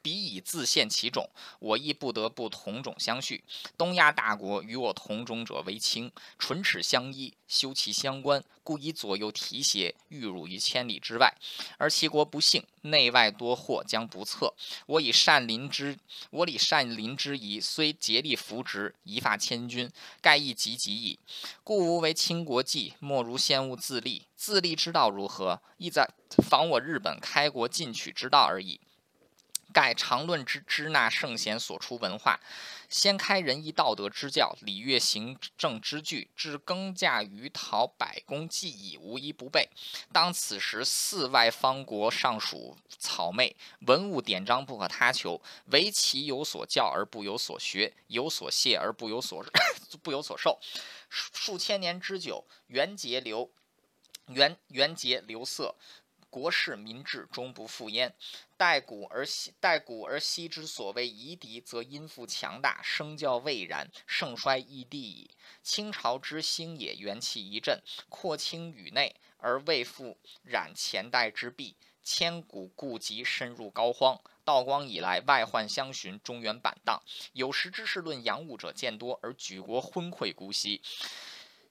彼以自现其种，我亦不得不同种相续。东亚大国与我同种者为亲，唇齿相依，休戚相关，故以左右提携，欲辱于千里之外。而其国不幸，内外多祸，将不测。我以善邻之，我以善邻之谊，虽竭力扶植，一发千钧，盖亦及己矣。故吾为倾国计，莫如先务自立。自立之道如何？意在防我日本开国进取之道而已。盖常论之支那圣贤所出文化，先开仁义道德之教，礼乐行政之具，至耕稼于陶百工技艺，无一不备。当此时四外方国尚属草昧，文物典章不可他求，唯其有所教而不有所学，有所谢而不有所 *coughs* 不有所受，数千年之久，元节流元元节流色。国事民治终不复焉，待古而息，待古而息之所谓夷狄，则因复强大，声教未然，盛衰亦地矣。清朝之兴也，元气一振，扩清宇内，而未复染前代之弊。千古痼疾，深入膏肓。道光以来，外患相寻，中原板荡。有识之士论洋务者渐多，而举国昏聩姑息。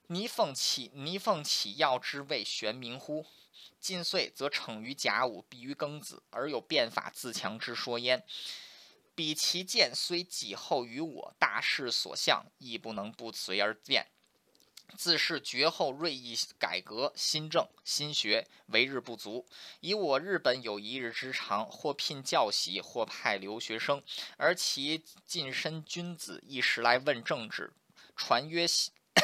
倪凤起，倪凤起要之谓玄冥乎？近岁则逞于甲午，避于庚子，而有变法自强之说焉。彼其见虽己后于我，大势所向，亦不能不随而变。自是绝后锐意改革新政新学为日不足，以我日本有一日之长，或聘教习，或派留学生，而其近身君子一时来问政治，传曰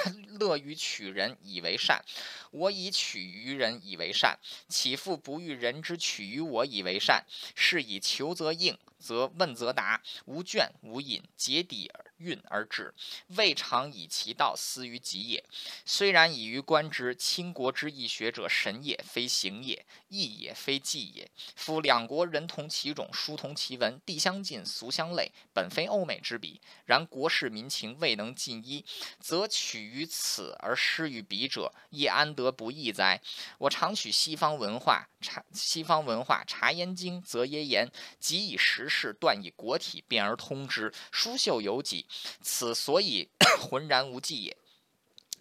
*laughs* 乐于取人以为善，我以取于人以为善，岂复不欲人之取于我以为善？是以求则应。则问则答，无倦无隐，结底而运而止，未尝以其道思于己也。虽然以于观之，倾国之义学者神也，非行也；义也，非计也。夫两国人同其种，书同其文，地相近，俗相类，本非欧美之比。然国事民情未能尽一，则取于此而失于彼者，亦安得不义哉？我常取西方文化，茶西方文化，察焉经，则耶言，即以时。事断以国体，变而通之，书秀有几，此所以 *coughs* 浑然无际也。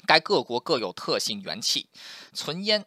该各国各有特性元气存焉，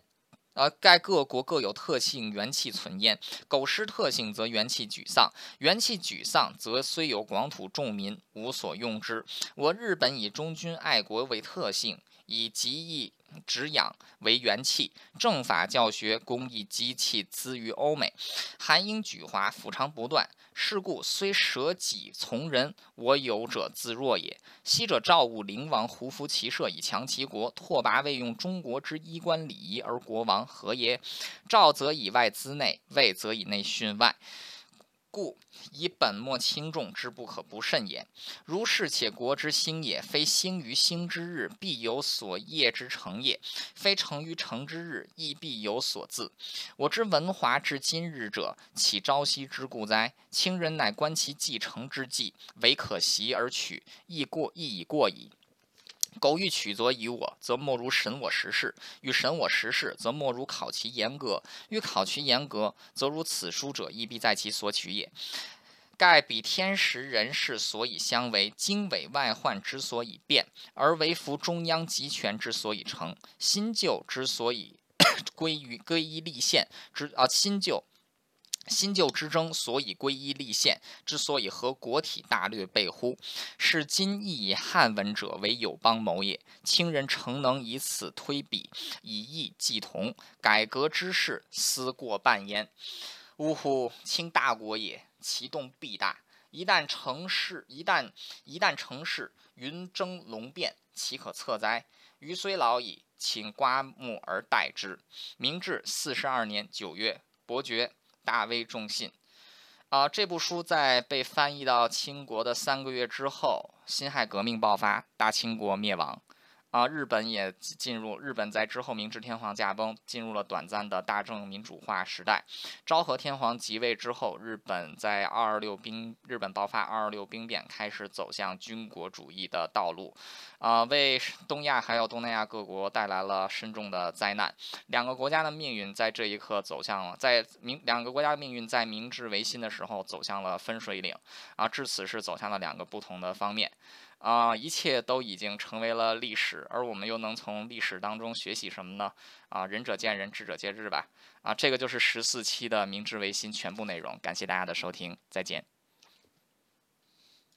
呃，该各国各有特性元气存焉。苟失特性，则元气沮丧；元气沮丧，则虽有广土众民，无所用之。我日本以忠君爱国为特性，以极义。止养为元气，政法教学工艺机器资于欧美，韩英举华，甫常不断。是故虽舍己从人，我有者自若也。昔者赵武灵王胡服骑射以强其国，拓跋未用中国之衣冠礼仪而国亡，何也？赵则以外资内，魏则以内训外。故以本末轻重之不可不慎也。如是且国之兴也，非兴于兴之日，必有所业之成也；非成于成之日，亦必有所自。我之文华至今日者，岂朝夕之故哉？清人乃观其继承之际，唯可习而取，亦过亦已过矣。苟欲取则于我，则莫如审我时事；欲审我时事，则莫如考其严格；欲考其严格，则如此书者亦必在其所取也。盖彼天时人事所以相为，经纬外患之所以变，而为服中央集权之所以成，新旧之所以 *coughs* 归于归一立宪之啊新旧。新旧之争，所以归一立宪；之所以和国体大略背乎？是今亦以汉文者为友邦谋也。清人诚能以此推彼，以义继同，改革之事，思过半焉。呜呼！清大国也，其动必大。一旦成事，一旦一旦成事，云蒸龙变，岂可测哉？余虽老矣，请刮目而待之。明治四十二年九月，伯爵。大威重信，啊，这部书在被翻译到清国的三个月之后，辛亥革命爆发，大清国灭亡。啊，日本也进入日本在之后，明治天皇驾崩，进入了短暂的大正民主化时代。昭和天皇即位之后，日本在二二六兵日本爆发二二六兵变，开始走向军国主义的道路，啊，为东亚还有东南亚各国带来了深重的灾难。两个国家的命运在这一刻走向了，在明两个国家的命运在明治维新的时候走向了分水岭，啊，至此是走向了两个不同的方面。啊，一切都已经成为了历史，而我们又能从历史当中学习什么呢？啊，仁者见仁，智者见智吧。啊，这个就是十四期的明治维新全部内容。感谢大家的收听，再见。